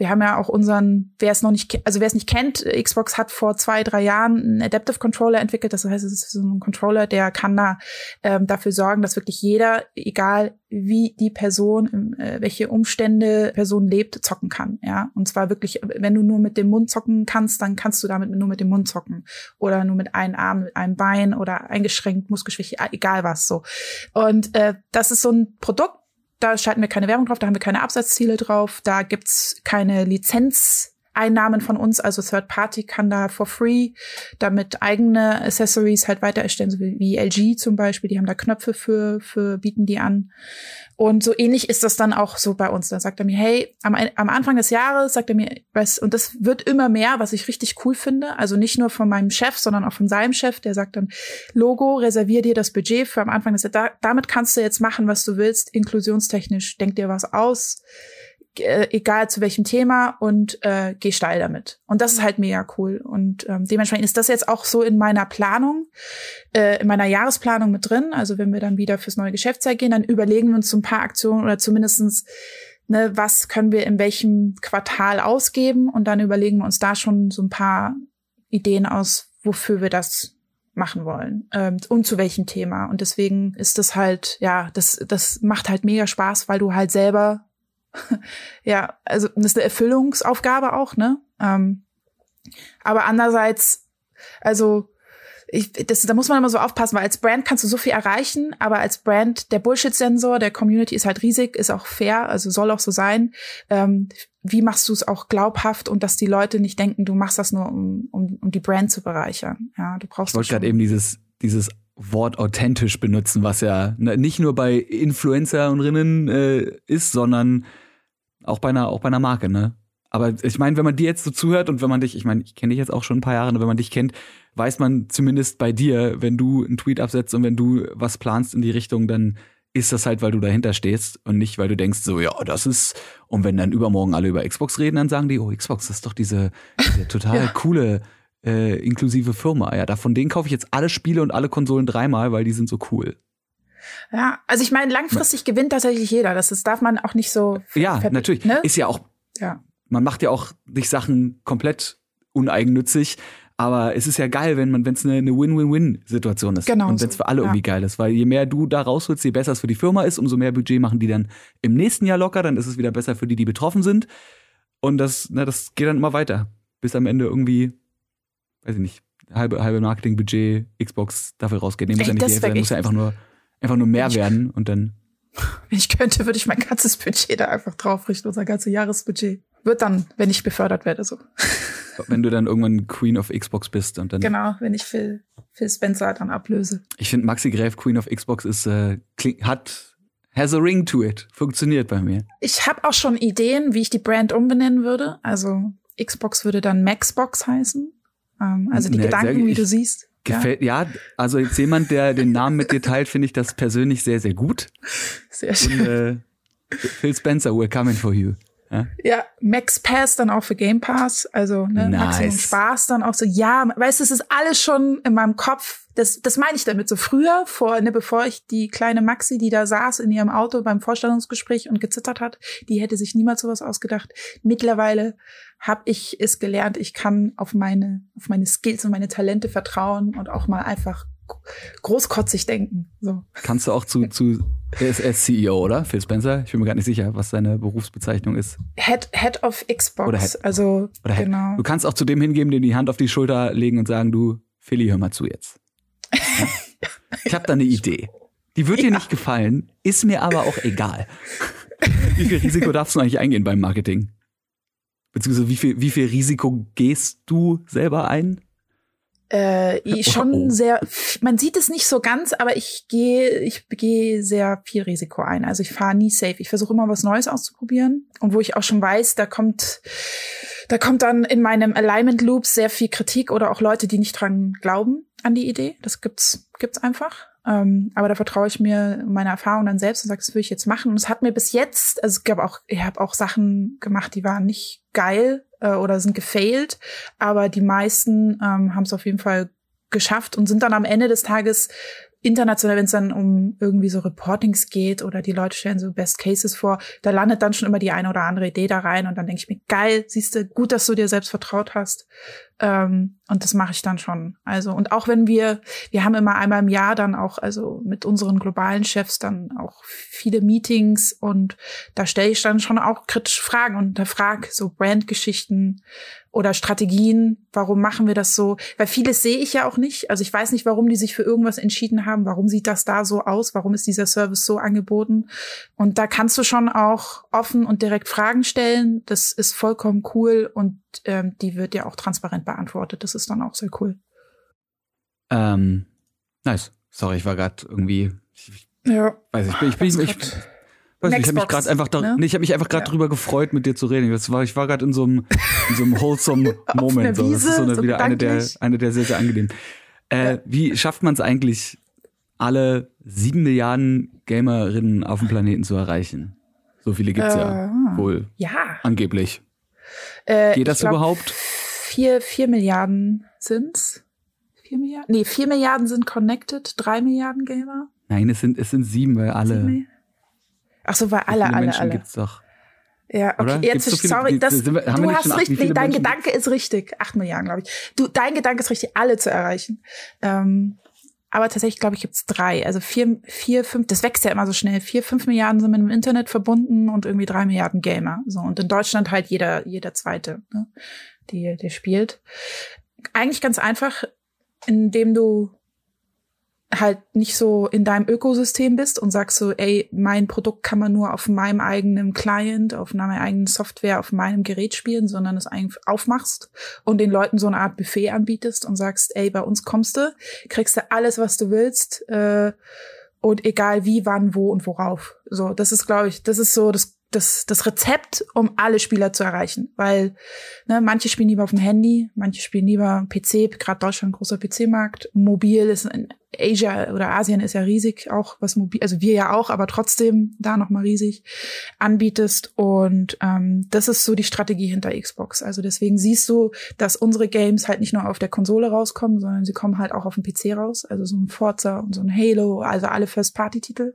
wir haben ja auch unseren, wer es noch nicht, also wer es nicht kennt, Xbox hat vor zwei, drei Jahren einen Adaptive Controller entwickelt. Das heißt, es ist so ein Controller, der kann da ähm, dafür sorgen, dass wirklich jeder, egal wie die Person, äh, welche Umstände Person lebt, zocken kann. Ja, und zwar wirklich, wenn du nur mit dem Mund zocken kannst, dann kannst du damit nur mit dem Mund zocken oder nur mit einem Arm, mit einem Bein oder eingeschränkt, Muskelschwäche, egal was so. Und äh, das ist so ein Produkt da schalten wir keine Werbung drauf, da haben wir keine Absatzziele drauf, da gibt's keine Lizenz. Einnahmen von uns, also Third Party kann da for free damit eigene Accessories halt weiter erstellen, so wie LG zum Beispiel, die haben da Knöpfe für, für bieten die an. Und so ähnlich ist das dann auch so bei uns. Dann sagt er mir, hey, am, am Anfang des Jahres sagt er mir, was, und das wird immer mehr, was ich richtig cool finde. Also nicht nur von meinem Chef, sondern auch von seinem Chef, der sagt dann, Logo, reservier dir das Budget für am Anfang des Jahres. damit kannst du jetzt machen, was du willst, inklusionstechnisch, denk dir was aus äh, egal zu welchem Thema und äh, geh steil damit. Und das ist halt mega cool. Und ähm, dementsprechend ist das jetzt auch so in meiner Planung, äh, in meiner Jahresplanung mit drin. Also wenn wir dann wieder fürs neue Geschäftsjahr gehen, dann überlegen wir uns so ein paar Aktionen oder zumindestens ne, was können wir in welchem Quartal ausgeben und dann überlegen wir uns da schon so ein paar Ideen aus, wofür wir das machen wollen ähm, und zu welchem Thema. Und deswegen ist das halt, ja, das, das macht halt mega Spaß, weil du halt selber ja, also das ist eine Erfüllungsaufgabe auch, ne? Ähm, aber andererseits, also ich, das, da muss man immer so aufpassen, weil als Brand kannst du so viel erreichen, aber als Brand, der Bullshit-Sensor der Community ist halt riesig, ist auch fair, also soll auch so sein. Ähm, wie machst du es auch glaubhaft und dass die Leute nicht denken, du machst das nur, um, um, um die Brand zu bereichern? Ja, du brauchst. Ich wollte gerade eben dieses, dieses Wort authentisch benutzen, was ja ne, nicht nur bei Influencerinnen äh, ist, sondern auch bei einer, auch bei einer Marke, ne? Aber ich meine, wenn man dir jetzt so zuhört und wenn man dich, ich meine, ich kenne dich jetzt auch schon ein paar Jahre, wenn man dich kennt, weiß man zumindest bei dir, wenn du einen Tweet absetzt und wenn du was planst in die Richtung, dann ist das halt, weil du dahinter stehst und nicht, weil du denkst, so, ja, das ist, und wenn dann übermorgen alle über Xbox reden, dann sagen die, oh, Xbox, das ist doch diese, diese total ja. coole, äh, inklusive Firma. Ja, da von denen kaufe ich jetzt alle Spiele und alle Konsolen dreimal, weil die sind so cool. Ja, also ich meine, langfristig gewinnt tatsächlich jeder. Das, das darf man auch nicht so. Ja, natürlich. Ne? Ist ja auch. Ja. Man macht ja auch nicht Sachen komplett uneigennützig. Aber es ist ja geil, wenn man, wenn es eine, eine Win-Win-Win-Situation ist. Genau. Und wenn es für alle ja. irgendwie geil ist. Weil je mehr du da rausholst, je besser es für die Firma ist, umso mehr Budget machen die dann im nächsten Jahr locker, dann ist es wieder besser für die, die betroffen sind. Und das, na, das geht dann immer weiter. Bis am Ende irgendwie, weiß ich nicht, halbe, halbe Marketingbudget, Xbox dafür rausgeht. Nee, muss ja nicht die Hälfte, muss ja einfach nur einfach nur mehr werden und dann. Wenn ich könnte, würde ich mein ganzes Budget da einfach draufrichten, unser ganzes Jahresbudget. Wird dann, wenn ich befördert werde, so. Wenn du dann irgendwann Queen of Xbox bist und dann. Genau, wenn ich Phil, Phil Spencer dann ablöse. Ich finde, Maxi Gräf Queen of Xbox ist, äh, hat, has a ring to it. Funktioniert bei mir. Ich habe auch schon Ideen, wie ich die Brand umbenennen würde. Also Xbox würde dann Maxbox heißen. Ähm, also die ne, Gedanken, wie du siehst. Gefällt, ja? ja, also jetzt jemand, der den Namen mit dir teilt, finde ich das persönlich sehr, sehr gut. Sehr schön. Und, äh, Phil Spencer, we're coming for you. Ja? ja, Max Pass dann auch für Game Pass, also ne, nice. Maximum Spaß dann auch so. Ja, weißt du, es ist alles schon in meinem Kopf. Das, das meine ich damit. So früher, vor, ne, bevor ich die kleine Maxi, die da saß in ihrem Auto beim Vorstellungsgespräch und gezittert hat, die hätte sich niemals sowas ausgedacht. Mittlerweile habe ich es gelernt, ich kann auf meine, auf meine Skills und meine Talente vertrauen und auch mal einfach großkotzig denken. So. Kannst du auch zu, zu er ist, er ist CEO, oder? Phil Spencer? Ich bin mir gar nicht sicher, was seine Berufsbezeichnung ist. Head, Head of Xbox. Oder Head, also, oder Head. genau. Du kannst auch zu dem hingeben, dem die Hand auf die Schulter legen und sagen, du, Philly, hör mal zu jetzt. Ja? ich habe da eine Idee. Die wird ja. dir nicht gefallen, ist mir aber auch egal. wie viel Risiko darfst du eigentlich eingehen beim Marketing? Beziehungsweise wie viel, wie viel Risiko gehst du selber ein? Äh, schon oh. sehr, man sieht es nicht so ganz, aber ich gehe, ich gehe sehr viel Risiko ein. Also ich fahre nie safe. Ich versuche immer was Neues auszuprobieren. Und wo ich auch schon weiß, da kommt, da kommt dann in meinem Alignment Loop sehr viel Kritik oder auch Leute, die nicht dran glauben an die Idee. Das gibt's, gibt's einfach. Ähm, aber da vertraue ich mir meine Erfahrung dann selbst und sage, das will ich jetzt machen. Und es hat mir bis jetzt, also es gab auch, ich habe auch Sachen gemacht, die waren nicht geil äh, oder sind gefailt, aber die meisten ähm, haben es auf jeden Fall geschafft und sind dann am Ende des Tages international, wenn es dann um irgendwie so Reportings geht oder die Leute stellen so Best Cases vor, da landet dann schon immer die eine oder andere Idee da rein und dann denke ich mir, geil, siehst du, gut, dass du dir selbst vertraut hast. Ähm, und das mache ich dann schon. Also, und auch wenn wir, wir haben immer einmal im Jahr dann auch, also mit unseren globalen Chefs dann auch viele Meetings und da stelle ich dann schon auch kritische Fragen und da frag so Brandgeschichten, oder Strategien, warum machen wir das so? Weil vieles sehe ich ja auch nicht. Also ich weiß nicht, warum die sich für irgendwas entschieden haben. Warum sieht das da so aus? Warum ist dieser Service so angeboten? Und da kannst du schon auch offen und direkt Fragen stellen. Das ist vollkommen cool und ähm, die wird ja auch transparent beantwortet. Das ist dann auch sehr cool. Ähm, nice. Sorry, ich war gerade irgendwie. Ich, ja. Weiß ich, ich bin, ich, ich, ich, weiß nicht, ich habe mich gerade einfach, da, ne? nee, ich habe mich einfach gerade ja. drüber gefreut, mit dir zu reden. Das war, ich war gerade in so einem, in so einem wholesome Moment. So. Das ist so, eine, so wieder eine der, eine der sehr, sehr angenehm. Äh, ja. Wie schafft man es eigentlich, alle sieben Milliarden Gamerinnen auf dem Planeten zu erreichen? So viele gibt's äh, ja wohl. Ja. Angeblich. Äh, Geht das glaub, überhaupt? Vier, vier Milliarden sind's. Vier Milliarden? Nee, vier Milliarden sind connected, drei Milliarden Gamer. Nein, es sind, es sind sieben, weil alle. Sieben? Ach so, weil alle, alle, Menschen alle. gibt's doch. Ja, okay, Oder? jetzt, so viele, sorry, das, wir, du hast richtig, nee, dein Menschen Gedanke ist richtig. Acht Milliarden, glaube ich. Du, dein Gedanke ist richtig, alle zu erreichen. Ähm, aber tatsächlich, glaube ich, gibt's drei. Also vier, vier, fünf, das wächst ja immer so schnell. Vier, fünf Milliarden sind mit dem Internet verbunden und irgendwie drei Milliarden Gamer. So, und in Deutschland halt jeder, jeder zweite, ne, die, der spielt. Eigentlich ganz einfach, indem du halt nicht so in deinem Ökosystem bist und sagst so, ey, mein Produkt kann man nur auf meinem eigenen Client, auf meiner eigenen Software, auf meinem Gerät spielen, sondern es aufmachst und den Leuten so eine Art Buffet anbietest und sagst, ey, bei uns kommst du, kriegst du alles, was du willst, äh, und egal wie, wann, wo und worauf. So, das ist, glaube ich, das ist so das das, das Rezept, um alle Spieler zu erreichen. Weil ne, manche spielen lieber auf dem Handy, manche spielen lieber PC, gerade Deutschland großer PC-Markt. Mobil ist in Asia oder Asien ist ja riesig, auch was mobil, also wir ja auch, aber trotzdem da nochmal riesig anbietest. Und ähm, das ist so die Strategie hinter Xbox. Also deswegen siehst du, dass unsere Games halt nicht nur auf der Konsole rauskommen, sondern sie kommen halt auch auf dem PC raus. Also so ein Forza und so ein Halo, also alle First-Party-Titel.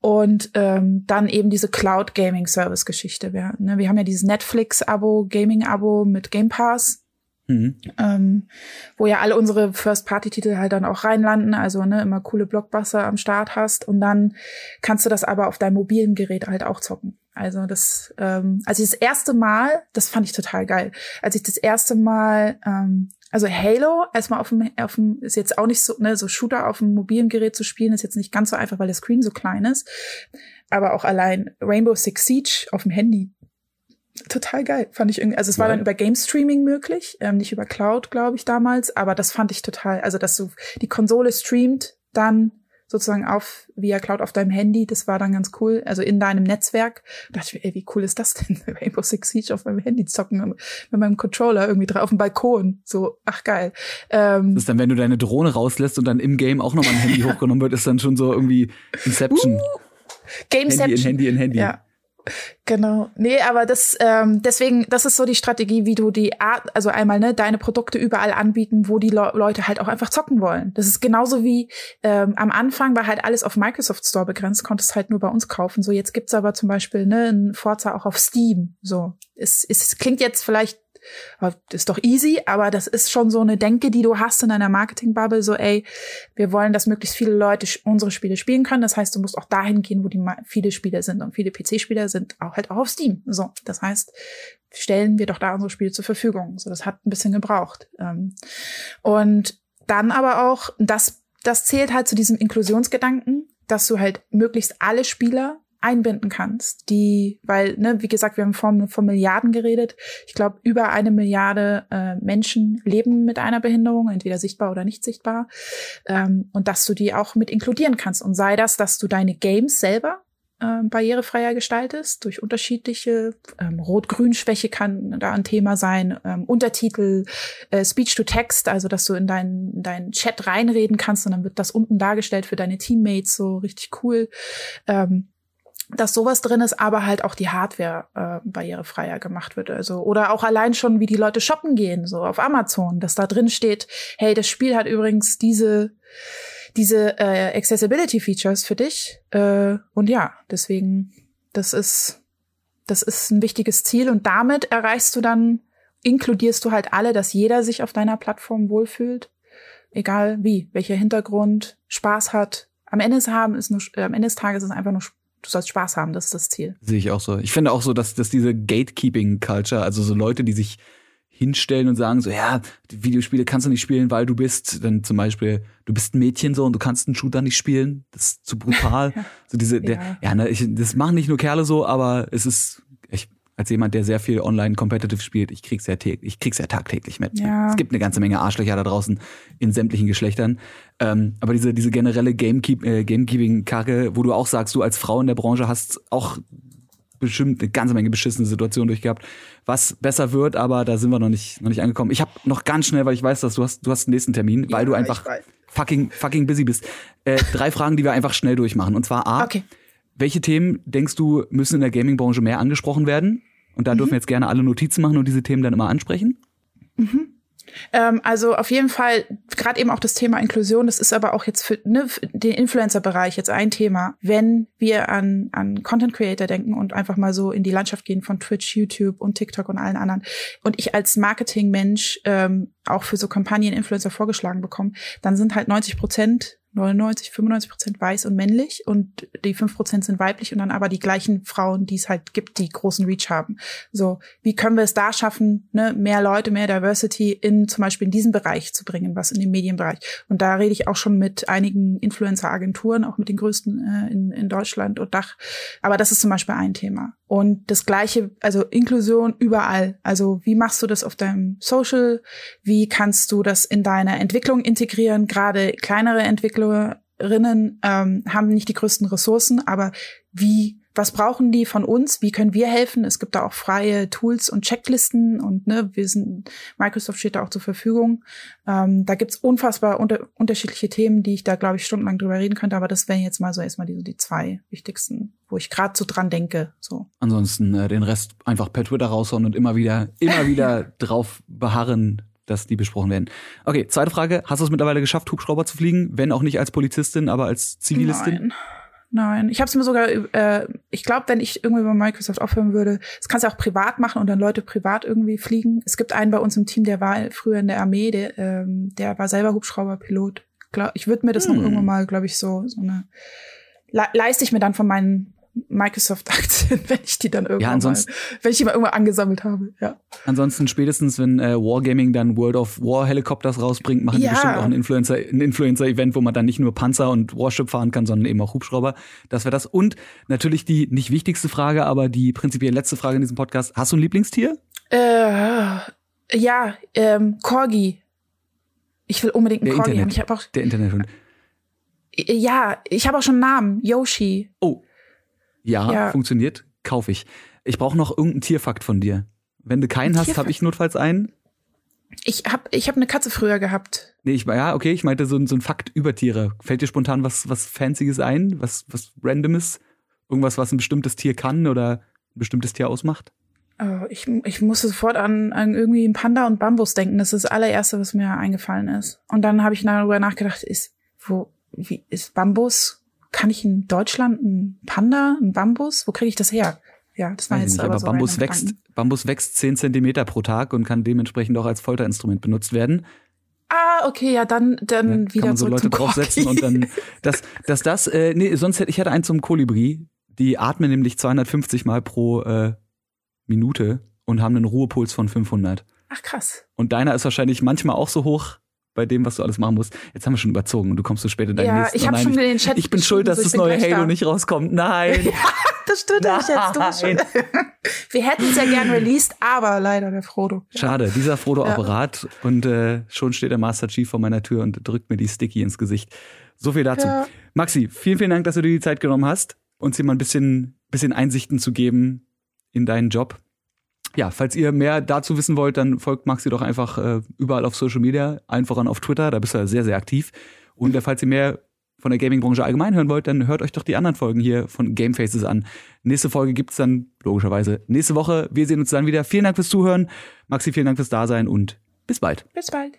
Und ähm, dann eben diese Cloud-Gaming Gaming-Service-Geschichte. Wir, ne, wir haben ja dieses Netflix-Abo, Gaming-Abo mit Game Pass. Mhm. Ähm, wo ja alle unsere First-Party-Titel halt dann auch reinlanden, also ne, immer coole Blockbuster am Start hast und dann kannst du das aber auf deinem mobilen Gerät halt auch zocken. Also das, ähm, als ich das erste Mal, das fand ich total geil, als ich das erste Mal, ähm, also Halo erstmal auf dem, auf dem, ist jetzt auch nicht so, ne, so Shooter auf dem mobilen Gerät zu spielen, ist jetzt nicht ganz so einfach, weil der Screen so klein ist aber auch allein Rainbow Six Siege auf dem Handy. Total geil, fand ich irgendwie. Also es war ja. dann über Game Streaming möglich, ähm, nicht über Cloud, glaube ich, damals, aber das fand ich total, also dass du die Konsole streamt, dann sozusagen auf via Cloud auf deinem Handy, das war dann ganz cool, also in deinem Netzwerk. Da dachte ich mir, ey, wie cool ist das denn? Rainbow Six Siege auf meinem Handy zocken mit meinem Controller irgendwie drauf auf dem Balkon. So, ach geil. Ähm, das ist dann, wenn du deine Drohne rauslässt und dann im Game auch nochmal ein Handy hochgenommen wird, ist dann schon so irgendwie Inception. Uh, Gameception. Handy in Handy in Handy. Ja. Genau. Nee, aber das, ähm, deswegen, das ist so die Strategie, wie du die Art, also einmal, ne, deine Produkte überall anbieten, wo die Le Leute halt auch einfach zocken wollen. Das ist genauso wie ähm, am Anfang war halt alles auf Microsoft Store begrenzt, konntest halt nur bei uns kaufen. So, jetzt gibt's aber zum Beispiel, ne, ein Forza auch auf Steam. So. Es, es klingt jetzt vielleicht ist doch easy, aber das ist schon so eine Denke, die du hast in deiner Marketing-Bubble, so ey, wir wollen, dass möglichst viele Leute unsere Spiele spielen können. Das heißt, du musst auch dahin gehen, wo die viele Spieler sind und viele PC-Spieler sind auch halt auch auf Steam. So, das heißt, stellen wir doch da unsere Spiele zur Verfügung. So, das hat ein bisschen gebraucht. Ähm, und dann aber auch, das, das zählt halt zu diesem Inklusionsgedanken, dass du halt möglichst alle Spieler einbinden kannst, die, weil, ne, wie gesagt, wir haben von, von Milliarden geredet. Ich glaube, über eine Milliarde äh, Menschen leben mit einer Behinderung, entweder sichtbar oder nicht sichtbar. Ähm, und dass du die auch mit inkludieren kannst. Und sei das, dass du deine Games selber äh, barrierefreier gestaltest, durch unterschiedliche ähm, Rot-Grün-Schwäche kann da ein Thema sein, ähm, Untertitel, äh, Speech-to-Text, also dass du in deinen deinen Chat reinreden kannst und dann wird das unten dargestellt für deine Teammates, so richtig cool. Ähm, dass sowas drin ist, aber halt auch die Hardware äh, barrierefreier gemacht wird. Also oder auch allein schon, wie die Leute shoppen gehen, so auf Amazon, dass da drin steht, hey, das Spiel hat übrigens diese diese äh, Accessibility Features für dich. Äh, und ja, deswegen, das ist das ist ein wichtiges Ziel und damit erreichst du dann inkludierst du halt alle, dass jeder sich auf deiner Plattform wohlfühlt, egal wie, welcher Hintergrund, Spaß hat. Am Ende haben ist nur, äh, am Ende des Tages ist es einfach nur du sollst Spaß haben, das ist das Ziel. Sehe ich auch so. Ich finde auch so, dass, dass diese Gatekeeping-Culture, also so Leute, die sich hinstellen und sagen so, ja, Videospiele kannst du nicht spielen, weil du bist, dann zum Beispiel, du bist ein Mädchen so und du kannst einen Shooter nicht spielen, das ist zu brutal. ja. So diese, der, ja, ne, ich, das machen nicht nur Kerle so, aber es ist, als jemand, der sehr viel online competitive spielt, ich krieg's ja, ich krieg's ja tagtäglich mit. Ja. Es gibt eine ganze Menge Arschlöcher da draußen in sämtlichen Geschlechtern. Ähm, aber diese, diese generelle Gamekeep, äh, Gamekeeping-Kacke, wo du auch sagst, du als Frau in der Branche hast auch bestimmt eine ganze Menge beschissene Situationen durchgehabt, was besser wird, aber da sind wir noch nicht, noch nicht angekommen. Ich habe noch ganz schnell, weil ich weiß, dass du hast, du hast den nächsten Termin, weil Ja, du einfach fucking, fucking busy bist. Äh, drei Fragen, die wir einfach schnell durchmachen. Und zwar A, Okay. Welche Themen denkst du müssen in der Gaming-Branche mehr angesprochen werden? Und da Mhm. dürfen wir jetzt gerne alle Notizen machen und diese Themen dann immer ansprechen. Ähm, also auf jeden Fall, gerade eben auch das Thema Inklusion, das ist aber auch jetzt für, ne, für den Influencer-Bereich jetzt ein Thema. Wenn wir an, an Content Creator denken und einfach mal so in die Landschaft gehen von Twitch, YouTube und TikTok und allen anderen und ich als Marketing-Mensch ähm, auch für so Kampagnen Influencer vorgeschlagen bekomme, dann sind halt 90 Prozent 99, 95 Prozent weiß und männlich und die 5 Prozent sind weiblich und dann aber die gleichen Frauen, die es halt gibt, die großen Reach haben. So, wie können wir es da schaffen, ne, mehr Leute, mehr Diversity in zum Beispiel in diesen Bereich zu bringen, was in den Medienbereich. Und da rede ich auch schon mit einigen Influencer-Agenturen, auch mit den größten äh, in, in Deutschland und Dach. Aber das ist zum Beispiel ein Thema. Und das gleiche, also Inklusion überall. Also wie machst du das auf deinem Social? Wie kannst du das in deine Entwicklung integrieren? Gerade kleinere Entwicklerinnen ähm, haben nicht die größten Ressourcen, aber wie, was brauchen die von uns? Wie können wir helfen? Es gibt da auch freie Tools und Checklisten und ne, wir sind, Microsoft steht da auch zur Verfügung. Ähm, da gibt's unfassbar unter, unterschiedliche Themen, die ich da, glaube ich, stundenlang drüber reden könnte, aber das wären jetzt mal so erstmal die, die zwei wichtigsten, wo ich gerade so dran denke. So. Ansonsten äh, den Rest einfach per Twitter raushauen und immer wieder, immer wieder drauf beharren, dass die besprochen werden. Okay, zweite Frage. Hast du es mittlerweile geschafft, Hubschrauber zu fliegen? Wenn auch nicht als Polizistin, aber als Zivilistin? Nein. Nein, ich habe es mir sogar, äh, ich glaube, wenn ich irgendwie bei Microsoft aufhören würde, das kannst du auch privat machen und dann Leute privat irgendwie fliegen. Es gibt einen bei uns im Team, der war früher in der Armee, der, ähm, der war selber Hubschrauberpilot. Ich würde mir das noch Hm. irgendwann mal, glaube ich, so so eine le leiste ich mir dann von meinen Microsoft-Aktien, wenn ich die dann irgendwann ansonsten- mal, wenn ich die mal irgendwann angesammelt habe. Ja. Ansonsten spätestens, wenn äh, Wargaming dann World of War Helikopters rausbringt, machen die Ja. bestimmt auch ein Influencer, ein Influencer-Event, wo man dann nicht nur Panzer und Warship fahren kann, sondern eben auch Hubschrauber. Das wäre das. Und natürlich die nicht wichtigste Frage, aber die prinzipiell letzte Frage in diesem Podcast. Hast du ein Lieblingstier? Äh, ja, ähm, Corgi. Ich will unbedingt einen Der Corgi haben. Internet. Ich habe auch, Der Internethund. ja, ich habe auch schon einen Namen. Yoshi. Oh. Ja, Ja. funktioniert. Kaufe ich. Ich brauche noch irgendeinen Tierfakt von dir. Wenn du keinen Ein hast, habe ich notfalls einen. Ich hab, ich hab eine Katze früher gehabt. Nee, ich ja, okay, ich meinte so, ein- so ein Fakt über Tiere. Fällt dir spontan was, was Fancyes ein? Was, was Randomes? Irgendwas, was ein bestimmtes Tier kann oder ein bestimmtes Tier ausmacht? Oh, ich, ich musste sofort an, an irgendwie einen Panda und Bambus denken. Das ist das allererste, was mir eingefallen ist. Und dann habe ich darüber nachgedacht, ist, wo, wie, ist Bambus? Kann ich in Deutschland einen Panda, einen Bambus? Wo kriege ich das her? Ja, das war Weiß jetzt nicht, aber, aber so Bambus wächst. Bambus wächst 10 Zentimeter pro Tag und kann dementsprechend auch als Folterinstrument benutzt werden. Ah, okay, ja, dann, dann Ja, wieder kann man so Leute draufsetzen und dann das das das äh, nee sonst hätte ich hatte einen zum Kolibri die atmen nämlich 250 mal pro äh, Minute und haben einen Ruhepuls von 500 Ach, krass. und deiner ist wahrscheinlich manchmal auch so hoch bei dem was du alles machen musst jetzt haben wir schon überzogen und du kommst so spät in deinen Ja, nächsten ich habe schon in den Chat ich bin schuld dass so, ich das neue Halo da. nicht rauskommt nein Das stimmt nicht jetzt, du bist. Wir hätten es ja gern released, aber leider der Frodo. Schade, dieser Frodo-Apparat und äh, schon steht der Master Chief vor meiner Tür und drückt mir die Sticky ins Gesicht. So viel dazu. Ja. Maxi, vielen, vielen Dank, dass du dir die Zeit genommen hast, uns hier mal ein bisschen, bisschen Einsichten zu geben in deinen Job. Ja, falls ihr mehr dazu wissen wollt, dann folgt Maxi doch einfach äh, überall auf Social Media, allen voran auf Twitter, da bist du ja sehr, sehr aktiv. Und äh, falls ihr mehr von der Gaming-Branche allgemein hören wollt, dann hört euch doch die anderen Folgen hier von Game Faces an. Nächste Folge gibt's dann logischerweise nächste Woche. Wir sehen uns dann wieder. Vielen Dank fürs Zuhören. Maxi, vielen Dank fürs Dasein und bis bald. Bis bald.